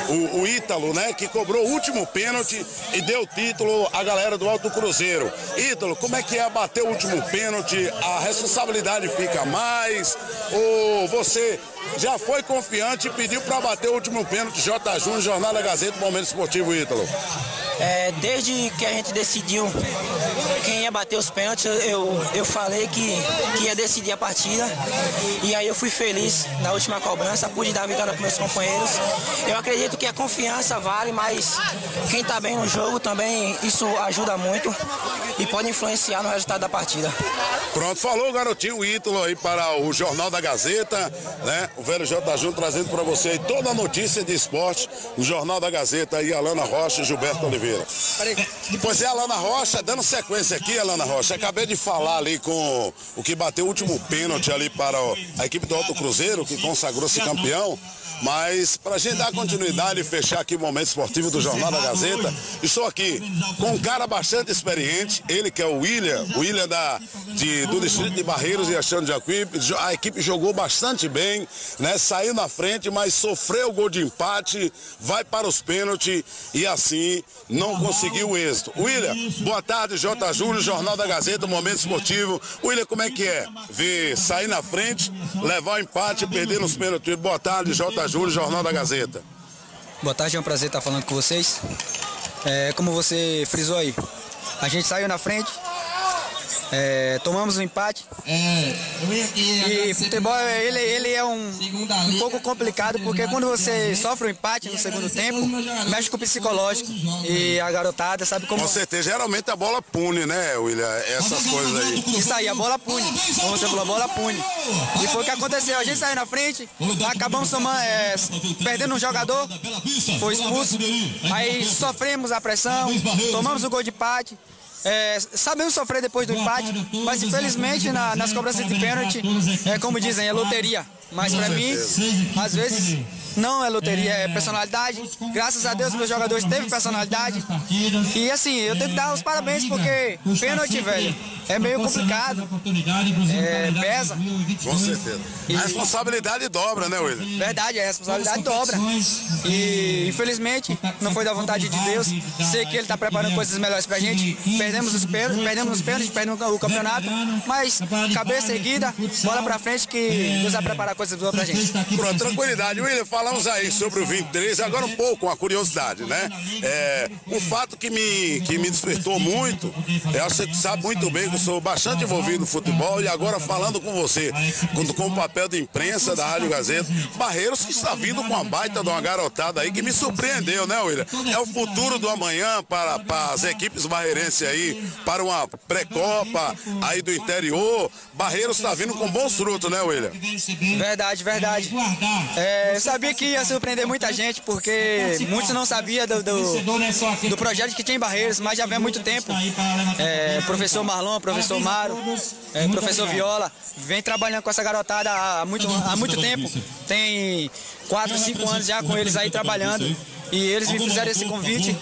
o, o Ítalo, né? Que cobrou o último pênalti e deu título à galera do Alto Cruzeiro. Ítalo, como é que é bater o último pênalti? A responsabilidade fica mais? Ou você já foi confiante e pediu para bater o último pênalti J. Júnior, Jornal da Gazeta, Momento Esportivo Ítalo? É, desde que a gente decidiu quem ia bater os pênaltis, eu, eu falei que, que ia decidir a partida. E aí eu fui feliz na última cobrança, pude dar a vitória para meus companheiros. Eu acredito que a confiança vale, mas quem está bem no jogo também, isso ajuda muito e pode influenciar no resultado da partida. Pronto, falou o garotinho Ítalo aí para o Jornal da Gazeta, né? O velho J. Júnior trazendo para você toda a notícia de esporte, o Jornal da Gazeta e Alana Rocha e Gilberto Oliveira. Pois é, Alana Rocha, dando sequência aqui, Alana Rocha, acabei de falar ali com o que bateu o último pênalti ali para a equipe do Alto Cruzeiro, que consagrou-se campeão. Mas para a gente dar continuidade e fechar aqui o momento esportivo do Jornal da Gazeta, estou aqui com um cara bastante experiente, ele que é o William, o William da, de, do distrito de Barreiros e achando de Jacuípe. A equipe jogou bastante bem, né? Saiu na frente, mas sofreu o gol de empate, vai para os pênaltis e assim não conseguiu o êxito. William, boa tarde, J. Júlio, Jornal da Gazeta, Momento Esportivo. William, como é que é? Ver sair na frente, levar o empate, perder nos pênaltis. Boa tarde, J. Júlio, Jornal da Gazeta. Boa tarde, é um prazer estar falando com vocês. É, como você frisou aí, a gente saiu na frente, é, tomamos um empate. É, e futebol ele, ele é um, um pouco complicado porque quando você sofre um empate no segundo tempo, mexe com o psicológico e a garotada sabe como. Com certeza, geralmente a bola pune, né, William? Essas coisas aí. Isso aí, a bola pune. Como você falou, a bola pune. E foi o que aconteceu. A gente saiu na frente, acabamos tomando, é, perdendo um jogador, foi expulso. Aí sofremos a pressão, tomamos o gol de empate. É, sabemos sofrer depois do empate, mas infelizmente na- nas cobranças de pênalti, é como dizem, é loteria. Mas pra mim, às vezes não é loteria, é personalidade. Graças a Deus meus jogadores teve personalidade. E assim, eu tenho que dar os parabéns porque pênalti, velho, é meio complicado. É, pesa. Com certeza. A responsabilidade dobra, né, William? Verdade, a responsabilidade dobra. E infelizmente não foi da vontade de Deus. Sei que ele está preparando coisas melhores pra gente. Perdemos os pênaltis, perdemos os pênaltis, perdemos o campeonato. Mas cabeça erguida, bola pra frente que Deus vai preparar coisas boas pra gente. Pronto, tranquilidade. William, falamos aí sobre o 23, agora um pouco, uma curiosidade, né? É, um fato que me, que me despertou muito, é, você sabe muito bem que eu sou bastante envolvido no futebol e agora falando com você, com, com o papel de imprensa da Rádio Gazeta, Barreiros que está vindo com uma baita de uma garotada aí que me surpreendeu, né, William? É o futuro do amanhã para, para as equipes barreirenses aí, para uma pré-copa aí do interior. Barreiros está vindo com bons frutos, né, William? Verdade, verdade. É, eu sabia que ia surpreender muita gente, porque muitos não sabiam do, do, do projeto que tinha em Barreiros, mas já vem há muito tempo. É, professor Marlon, professor Maro, é, professor Viola, vem trabalhando com essa garotada há muito, há muito tempo. Tem 4, 5 anos já com eles aí trabalhando. E eles me fizeram esse convite.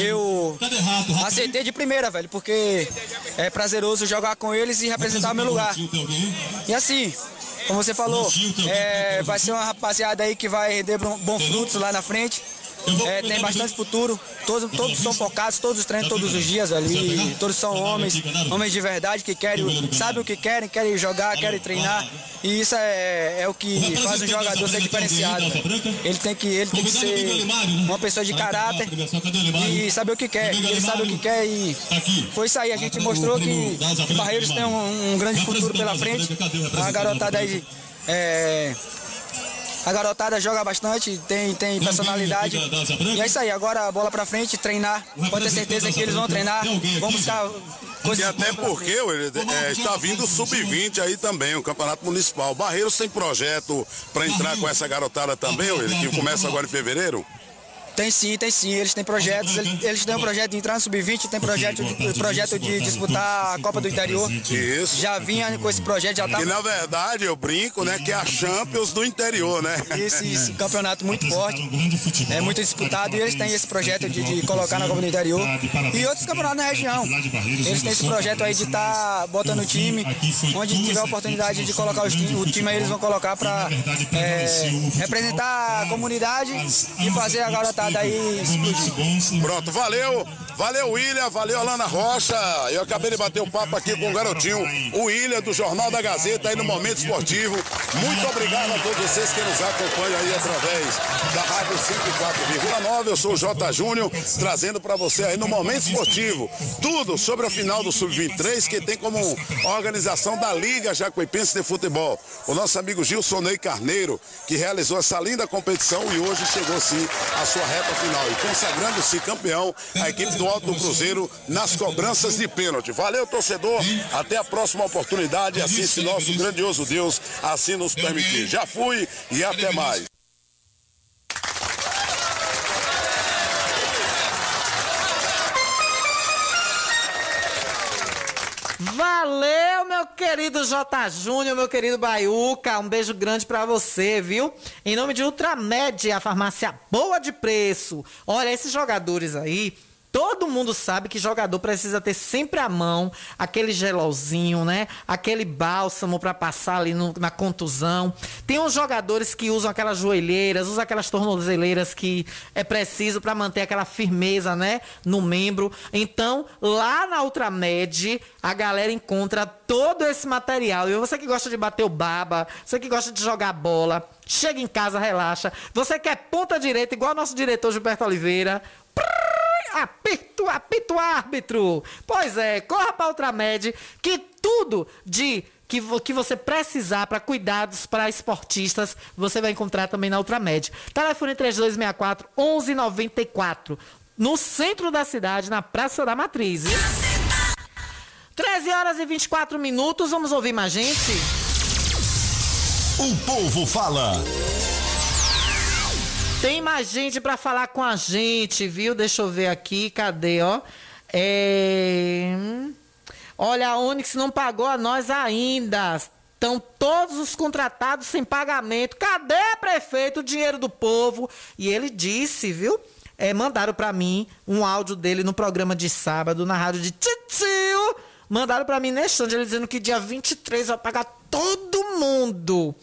Eu aceitei de primeira, velho, porque é prazeroso jogar com eles e representar o meu lugar. E assim, como você falou, é, vai ser uma rapaziada aí que vai render bons frutos lá na frente. É, tem bastante futuro, todos, todos são focados, todos treinam todos os dias ali, todos são homens, homens de verdade que querem, sabem o que querem, querem jogar, querem treinar. E isso é, é o que faz um jogador ser diferenciado. velho. Ele tem que, ele tem que ser uma pessoa de caráter e saber o que quer. Ele sabe o que quer e foi isso aí. A gente mostrou que Barreiros tem um, um grande futuro pela frente. A garotada aí. É, a garotada joga bastante, tem, tem personalidade. E é isso aí, agora a bola pra frente, treinar. Pode ter certeza que eles vão treinar. Vamos buscar E até porque William, é, está vindo o sub-20 aí também, o campeonato municipal. Barreiros tem projeto para entrar com essa garotada também, William, que começa agora em fevereiro? Tem sim, tem sim. Eles têm projetos. Eles, eles têm um projeto de entrar no Sub-20, tem projeto de, projeto de disputar a Copa do Interior. Isso. Já vinha com esse projeto, já tá. Que na verdade eu brinco, né, que é a Champions do interior, né? Esse, esse campeonato muito forte, é muito disputado e eles têm esse projeto de, de colocar na Copa do Interior e outros campeonatos na região. Eles têm esse projeto aí de estar botando o time, onde tiver a oportunidade de colocar os time, o time aí eles vão colocar para representar a comunidade e fazer a garotada Pronto, valeu, valeu William, valeu Alana Rocha. Eu acabei de bater um papo aqui com o garotinho, o William do Jornal da Gazeta aí no Momento Esportivo. Muito obrigado a todos vocês que nos acompanham aí através da Rádio 104,9. Eu sou o. Júnior, trazendo para você aí no Momento Esportivo tudo sobre a final do Sub-23 que tem como organização da Liga Jacuipense de Futebol. O nosso amigo Gilson Ney Carneiro, que realizou essa linda competição e hoje chegou sim à sua reta final e consagrando-se campeão a equipe do Do Cruzeiro nas cobranças de pênalti. Valeu, torcedor. Até a próxima oportunidade, assim se nosso grandioso Deus assim nos permitir. Já fui e até mais. Valeu, meu querido J. Júnior, meu querido Baiuca. Um beijo grande pra você, viu? Em nome de Ultramed, a farmácia boa de preço. Olha, esses jogadores aí. Todo mundo sabe que jogador precisa ter sempre à mão aquele gelolzinho, né? Aquele bálsamo pra passar ali no- na contusão. Tem uns jogadores que usam aquelas joelheiras, usam aquelas tornozeleiras que é preciso pra manter aquela firmeza, né? No membro. Então, lá na Ultramed, a galera encontra todo esse material. E você que gosta de bater o baba, você que gosta de jogar bola, chega em casa, relaxa. Você quer ponta direita, igual nosso diretor Gilberto Oliveira. Apito, apito árbitro. Pois é, corra para Ultramed, que tudo de que, que você precisar para cuidados para esportistas, você vai encontrar também na Ultramed. Telefone 3264 1194, no centro da cidade, na Praça da Matriz. viu? 13 horas e 24 minutos, vamos ouvir mais gente? O povo fala. Tem mais gente pra falar com a gente, viu? Deixa eu ver aqui, cadê, ó? É... Olha, a Onix não pagou a nós ainda. Estão todos os contratados sem pagamento. Cadê, prefeito, o dinheiro do povo? E ele disse, viu? É, mandaram para mim um áudio dele no programa de sábado, na rádio de Titio. Mandaram para mim neste ele dizendo que dia 23 vai pagar todo mundo.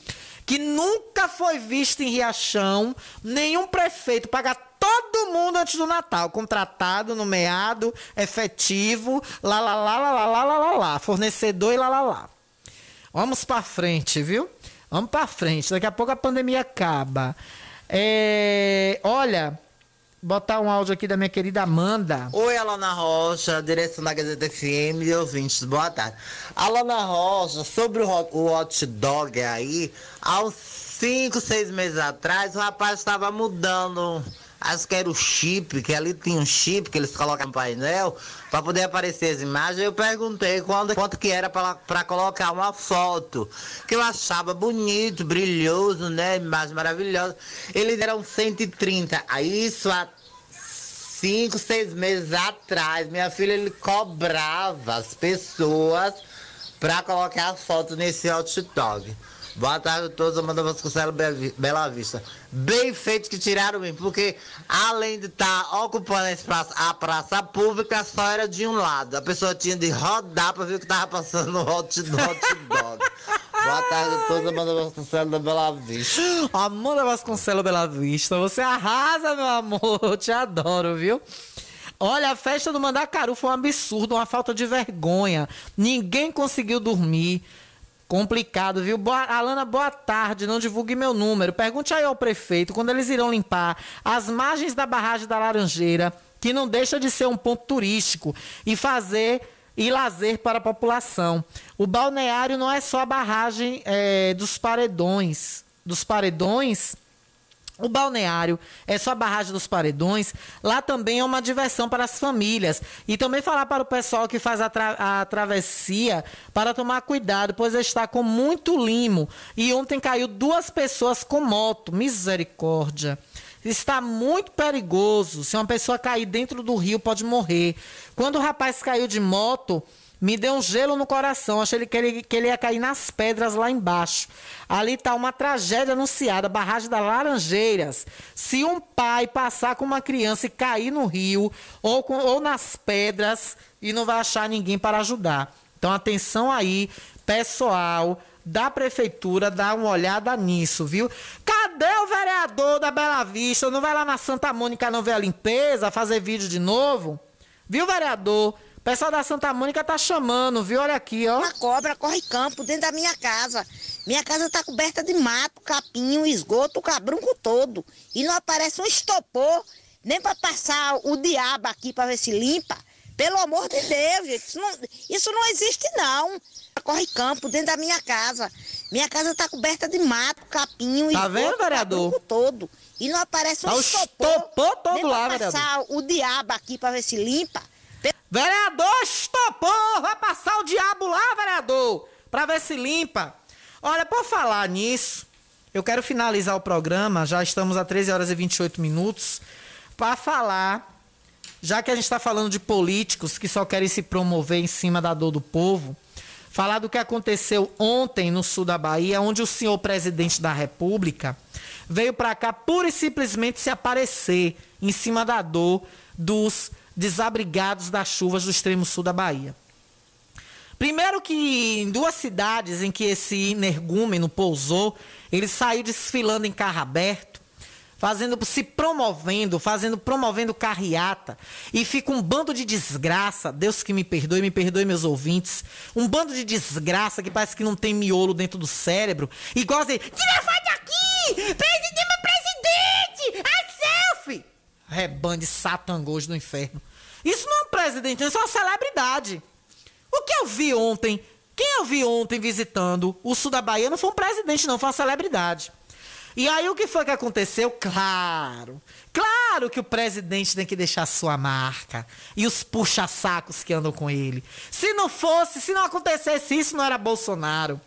Que nunca foi visto em Riachão nenhum prefeito pagar todo mundo antes do Natal. Contratado, nomeado, efetivo, lá, lá, lá, lá, lá, lá, lá, lá. Fornecedor e lá, lá, lá. Vamos pra frente, viu? Vamos pra frente. Daqui a pouco a pandemia acaba. É... Olha, botar um áudio aqui da minha querida Amanda. Oi, Alana Rocha, direção da Gazeta FM e ouvintes, boa tarde. Alana Rocha, sobre o hot, o hot dog aí, há uns 5, 6 meses atrás, o rapaz estava mudando Acho que era o chip, que ali tinha um chip que eles colocam no painel para poder aparecer as imagens. Eu perguntei quando, quanto que era para colocar uma foto, que eu achava bonito, brilhoso, né? Imagem maravilhosa. Eles eram 130. Aí isso há cinco, seis meses atrás, minha filha ele cobrava as pessoas para colocar a foto nesse dog. Boa tarde a todos, Amanda Vasconcelos Bela Vista. Bem feito que tiraram mim, porque além de estar tá ocupando praça, a praça pública, só era de um lado. A pessoa tinha de rodar para ver o que estava passando no hot, dog. Boa tarde a todos, Amanda Vasconcelos da Bela Vista. Amanda Vasconcelos Bela Vista, você arrasa, meu amor. Eu te adoro, viu? Olha, a festa do Mandacaru foi um absurdo, uma falta de vergonha. Ninguém conseguiu dormir. Complicado, viu? Boa, Alana, boa tarde. Não divulgue meu número. Pergunte aí ao prefeito quando eles irão limpar as margens da barragem da Laranjeira, que não deixa de ser um ponto turístico, e fazer e lazer para a população. O balneário não é só a barragem é, dos paredões. Dos paredões o balneário é só a barragem dos paredões. Lá também é uma diversão para as famílias. E também falar para o pessoal que faz a, tra a travessia para tomar cuidado, pois está com muito limo. E ontem caiu duas pessoas com moto. Misericórdia. Está muito perigoso. Se uma pessoa cair dentro do rio, pode morrer. Quando o rapaz caiu de moto, me deu um gelo no coração. Achei que ele, que ele ia cair nas pedras lá embaixo. Ali está uma tragédia anunciada, barragem das Laranjeiras. Se um pai passar com uma criança e cair no rio ou, com, ou nas pedras e não vai achar ninguém para ajudar. Então, atenção aí, pessoal da prefeitura, dá uma olhada nisso, viu? Cadê o vereador da Bela Vista? Não vai lá na Santa Mônica não ver a limpeza, fazer vídeo de novo? Viu, vereador? Pessoal da Santa Mônica tá chamando, viu? Olha aqui, ó. Uma cobra corre campo dentro da minha casa. Minha casa tá coberta de mato, capim, esgoto, cabrunco todo. E não aparece um estopor, nem para passar o diabo aqui para ver se limpa. Pelo amor de Deus, gente, isso não, isso não existe não. Corre campo dentro da minha casa. Minha casa tá coberta de mato, capim, tá esgoto, vendo, vereador? todo. E não aparece um tá estopor, estopor todo nem lá, pra passar vereador. o diabo aqui para ver se limpa. Vereador, estopou! Vai passar o diabo lá, vereador! Pra ver se limpa. Olha, por falar nisso, eu quero finalizar o programa, já estamos a 13 horas e 28 minutos, para falar, já que a gente está falando de políticos que só querem se promover em cima da dor do povo, falar do que aconteceu ontem no sul da Bahia, onde o senhor presidente da República veio para cá pura e simplesmente se aparecer em cima da dor dos desabrigados das chuvas do extremo sul da Bahia. Primeiro que em duas cidades em que esse energúmeno pousou, ele saiu desfilando em carro aberto, fazendo, se promovendo, fazendo, promovendo carreata, e fica um bando de desgraça, Deus que me perdoe, me perdoe meus ouvintes, um bando de desgraça que parece que não tem miolo dentro do cérebro, igual assim, tira a foto aqui, presidente, presidente, a selfie, rebande satangos do inferno. Isso não é um presidente, isso é uma celebridade. O que eu vi ontem, quem eu vi ontem visitando o sul da Bahia não foi um presidente, não, foi uma celebridade. E aí o que foi que aconteceu? Claro, claro que o presidente tem que deixar sua marca. E os puxa-sacos que andam com ele. Se não fosse, se não acontecesse isso, não era Bolsonaro.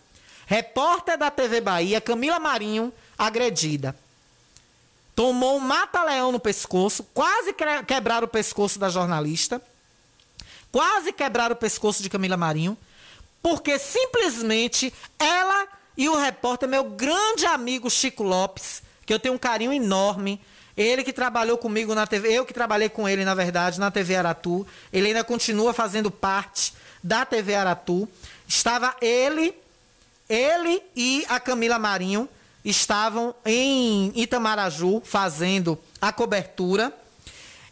Repórter da TV Bahia, Camila Marinho, agredida tomou um mata-leão no pescoço, quase quebraram o pescoço da jornalista. quase quebraram o pescoço de Camila Marinho, porque simplesmente ela e o repórter, meu grande amigo Chico Lopes, que eu tenho um carinho enorme, ele que trabalhou comigo na TV, eu que trabalhei com ele, na verdade, na TV Aratu, ele ainda continua fazendo parte da TV Aratu. Estava ele, ele e a Camila Marinho estavam em Itamaraju fazendo a cobertura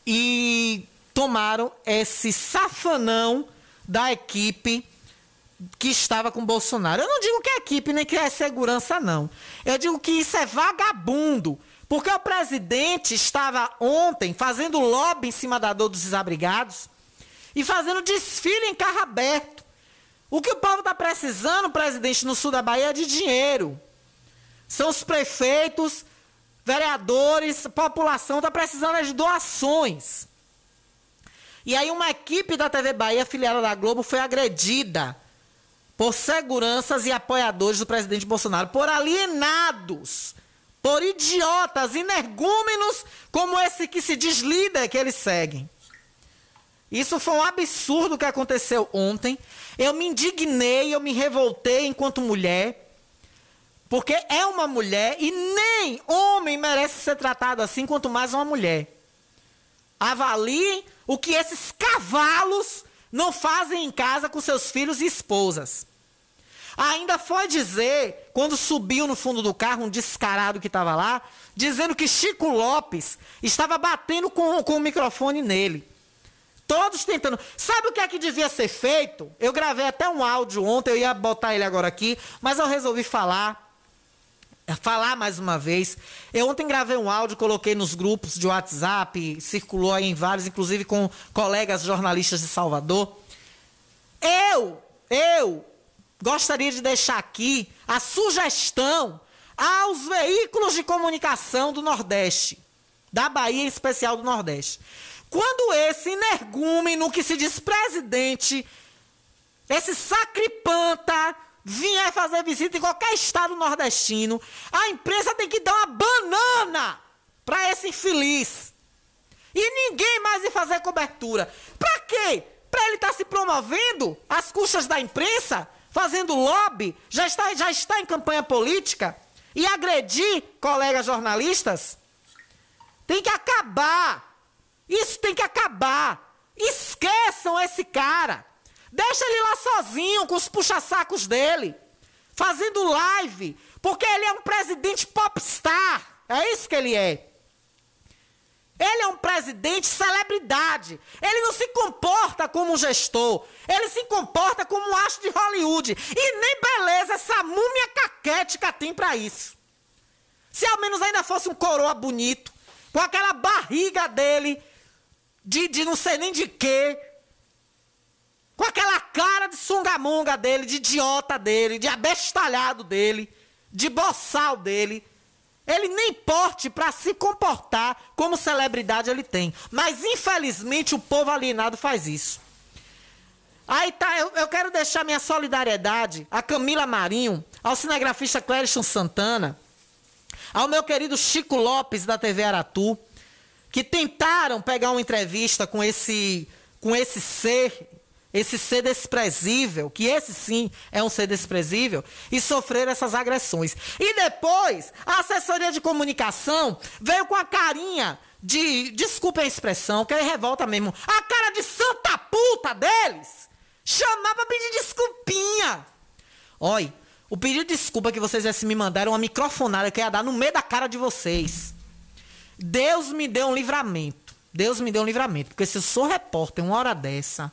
e tomaram esse safanão da equipe que estava com Bolsonaro. Eu não digo que é equipe nem que é segurança, não. Eu digo que isso é vagabundo. Porque o presidente estava ontem fazendo lobby em cima da dor dos desabrigados e fazendo desfile em carro aberto. O que o povo está precisando, presidente, no sul da Bahia é de dinheiro. São os prefeitos, vereadores, população está precisando de doações. E aí uma equipe da TV Bahia, filiada da Globo, foi agredida por seguranças e apoiadores do presidente Bolsonaro, por alienados, por idiotas, energúmenos como esse que se diz líder que eles seguem. Isso foi um absurdo que aconteceu ontem. Eu me indignei, eu me revoltei enquanto mulher, porque é uma mulher e nem homem merece ser tratado assim, quanto mais uma mulher. Avalie o que esses cavalos não fazem em casa com seus filhos e esposas. Ainda foi dizer, quando subiu no fundo do carro, um descarado que estava lá, dizendo que Chico Lopes estava batendo com, com o microfone nele. Todos tentando. Sabe o que é que devia ser feito? Eu gravei até um áudio ontem, eu ia botar ele agora aqui, mas eu resolvi falar. Falar mais uma vez. Eu ontem gravei um áudio, coloquei nos grupos de WhatsApp, circulou aí em vários, inclusive com colegas jornalistas de Salvador. Eu, eu gostaria de deixar aqui a sugestão aos veículos de comunicação do Nordeste, da Bahia em especial do Nordeste. Quando esse energúmeno que se diz presidente, esse sacripanta, vier fazer visita em qualquer estado nordestino, a imprensa tem que dar uma banana para esse infeliz. E ninguém mais ir fazer cobertura. Para quê? Para ele estar tá se promovendo às custas da imprensa? fazendo lobby, já está, já está em campanha política e agredir colegas jornalistas? Tem que acabar. Isso tem que acabar. Esqueçam esse cara. Deixa ele lá sozinho com os puxa-sacos dele, fazendo live, porque ele é um presidente popstar. É isso que ele é. Ele é um presidente celebridade. Ele não se comporta como um gestor. Ele se comporta como um astro de Hollywood. E nem beleza essa múmia caquética tem para isso. Se ao menos ainda fosse um coroa bonito, com aquela barriga dele, de, de não sei nem de quê, com aquela cara de sungamonga dele, de idiota dele, de abestalhado dele, de boçal dele. Ele nem porte para se comportar como celebridade ele tem. Mas infelizmente o povo alienado faz isso. Aí tá, eu, eu quero deixar minha solidariedade a Camila Marinho, ao cinegrafista Clérison Santana, ao meu querido Chico Lopes da TV Aratu, que tentaram pegar uma entrevista com esse com esse ser esse ser desprezível, que esse sim é um ser desprezível, e sofrer essas agressões. E depois, a assessoria de comunicação veio com a carinha de, desculpe a expressão, que é revolta mesmo, a cara de santa puta deles, chamar pra pedir desculpinha. Olha, o pedido de desculpa que vocês me mandaram, uma microfonada que ia dar no meio da cara de vocês. Deus me deu um livramento. Deus me deu um livramento. Porque se eu sou repórter uma hora dessa,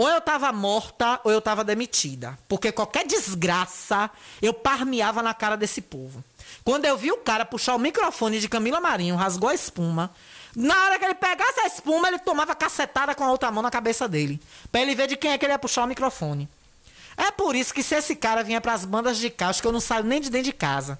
ou eu estava morta ou eu estava demitida. Porque qualquer desgraça eu parmeava na cara desse povo. Quando eu vi o cara puxar o microfone de Camila Marinho, rasgou a espuma. Na hora que ele pegasse a espuma, ele tomava cacetada com a outra mão na cabeça dele. Pra ele ver de quem é que ele ia puxar o microfone. É por isso que se esse cara vinha para as bandas de acho que eu não saio nem de dentro de casa.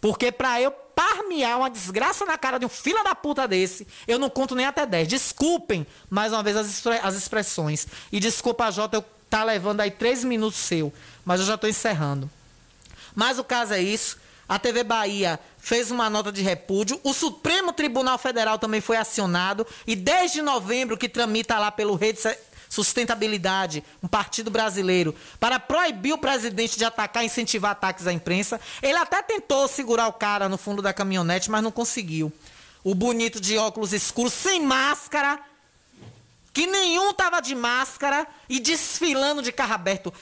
Porque pra eu parmear uma desgraça na cara de um fila da puta desse, eu não conto nem até 10. Desculpem, mais uma vez, as, expre as expressões. E desculpa, Jota, eu tá levando aí três minutos seu, mas eu já estou encerrando. Mas o caso é isso. A TV Bahia fez uma nota de repúdio. O Supremo Tribunal Federal também foi acionado. E desde novembro, que tramita lá pelo rede Sustentabilidade, um partido brasileiro, para proibir o presidente de atacar e incentivar ataques à imprensa. Ele até tentou segurar o cara no fundo da caminhonete, mas não conseguiu. O bonito de óculos escuros, sem máscara, que nenhum tava de máscara e desfilando de carro aberto.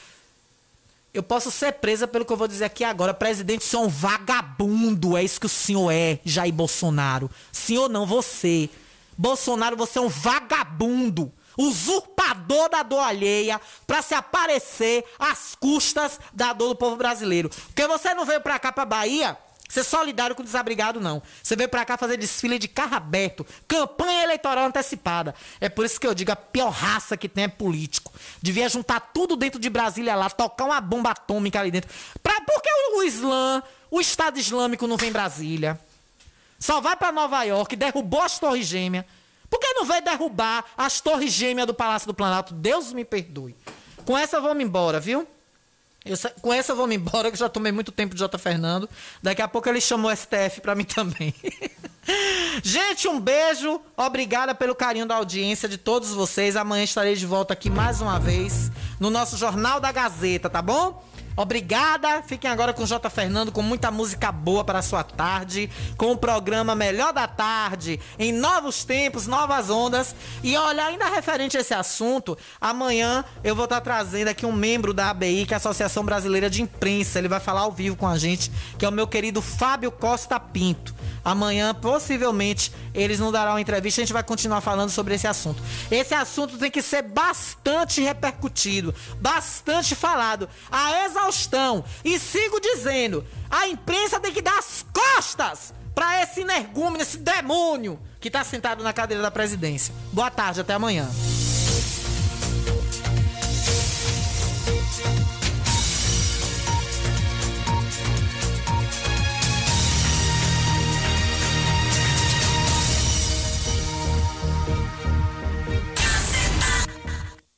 Eu posso ser presa pelo que eu vou dizer aqui agora. Presidente, o senhor é um vagabundo. É isso que o senhor é, Jair Bolsonaro. Senhor não, você. Bolsonaro, você é um vagabundo. Usurpador da dor alheia para se aparecer às custas da dor do povo brasileiro. Porque você não veio pra cá, pra Bahia, ser solidário com o desabrigado, não. Você veio pra cá fazer desfile de carro aberto, campanha eleitoral antecipada. É por isso que eu digo, a pior raça que tem é político. Devia juntar tudo dentro de Brasília lá, tocar uma bomba atômica ali dentro. Por que o Islã, o Estado Islâmico não vem em Brasília? Só vai pra Nova York, derrubou as torres gêmeas. Por que não veio derrubar as torres gêmeas do Palácio do Planalto? Deus me perdoe. Com essa vamos embora, viu? Eu, com essa me embora, que já tomei muito tempo de J. Fernando. Daqui a pouco ele chamou o STF pra mim também. Gente, um beijo. Obrigada pelo carinho da audiência de todos vocês. Amanhã estarei de volta aqui mais uma vez no nosso Jornal da Gazeta, tá bom? Obrigada. Fiquem agora com o J. Fernando com muita música boa para a sua tarde, com o programa Melhor da Tarde, em novos tempos, novas ondas. E olha, ainda referente a esse assunto, amanhã eu vou estar trazendo aqui um membro da ABI, que é a Associação Brasileira de Imprensa. Ele vai falar ao vivo com a gente, que é o meu querido Fábio Costa Pinto. Amanhã, possivelmente, eles não darão entrevista. A gente vai continuar falando sobre esse assunto. Esse assunto tem que ser bastante repercutido, bastante falado, a exaustão. E sigo dizendo: a imprensa tem que dar as costas para esse energúmeno, esse demônio que está sentado na cadeira da presidência. Boa tarde, até amanhã.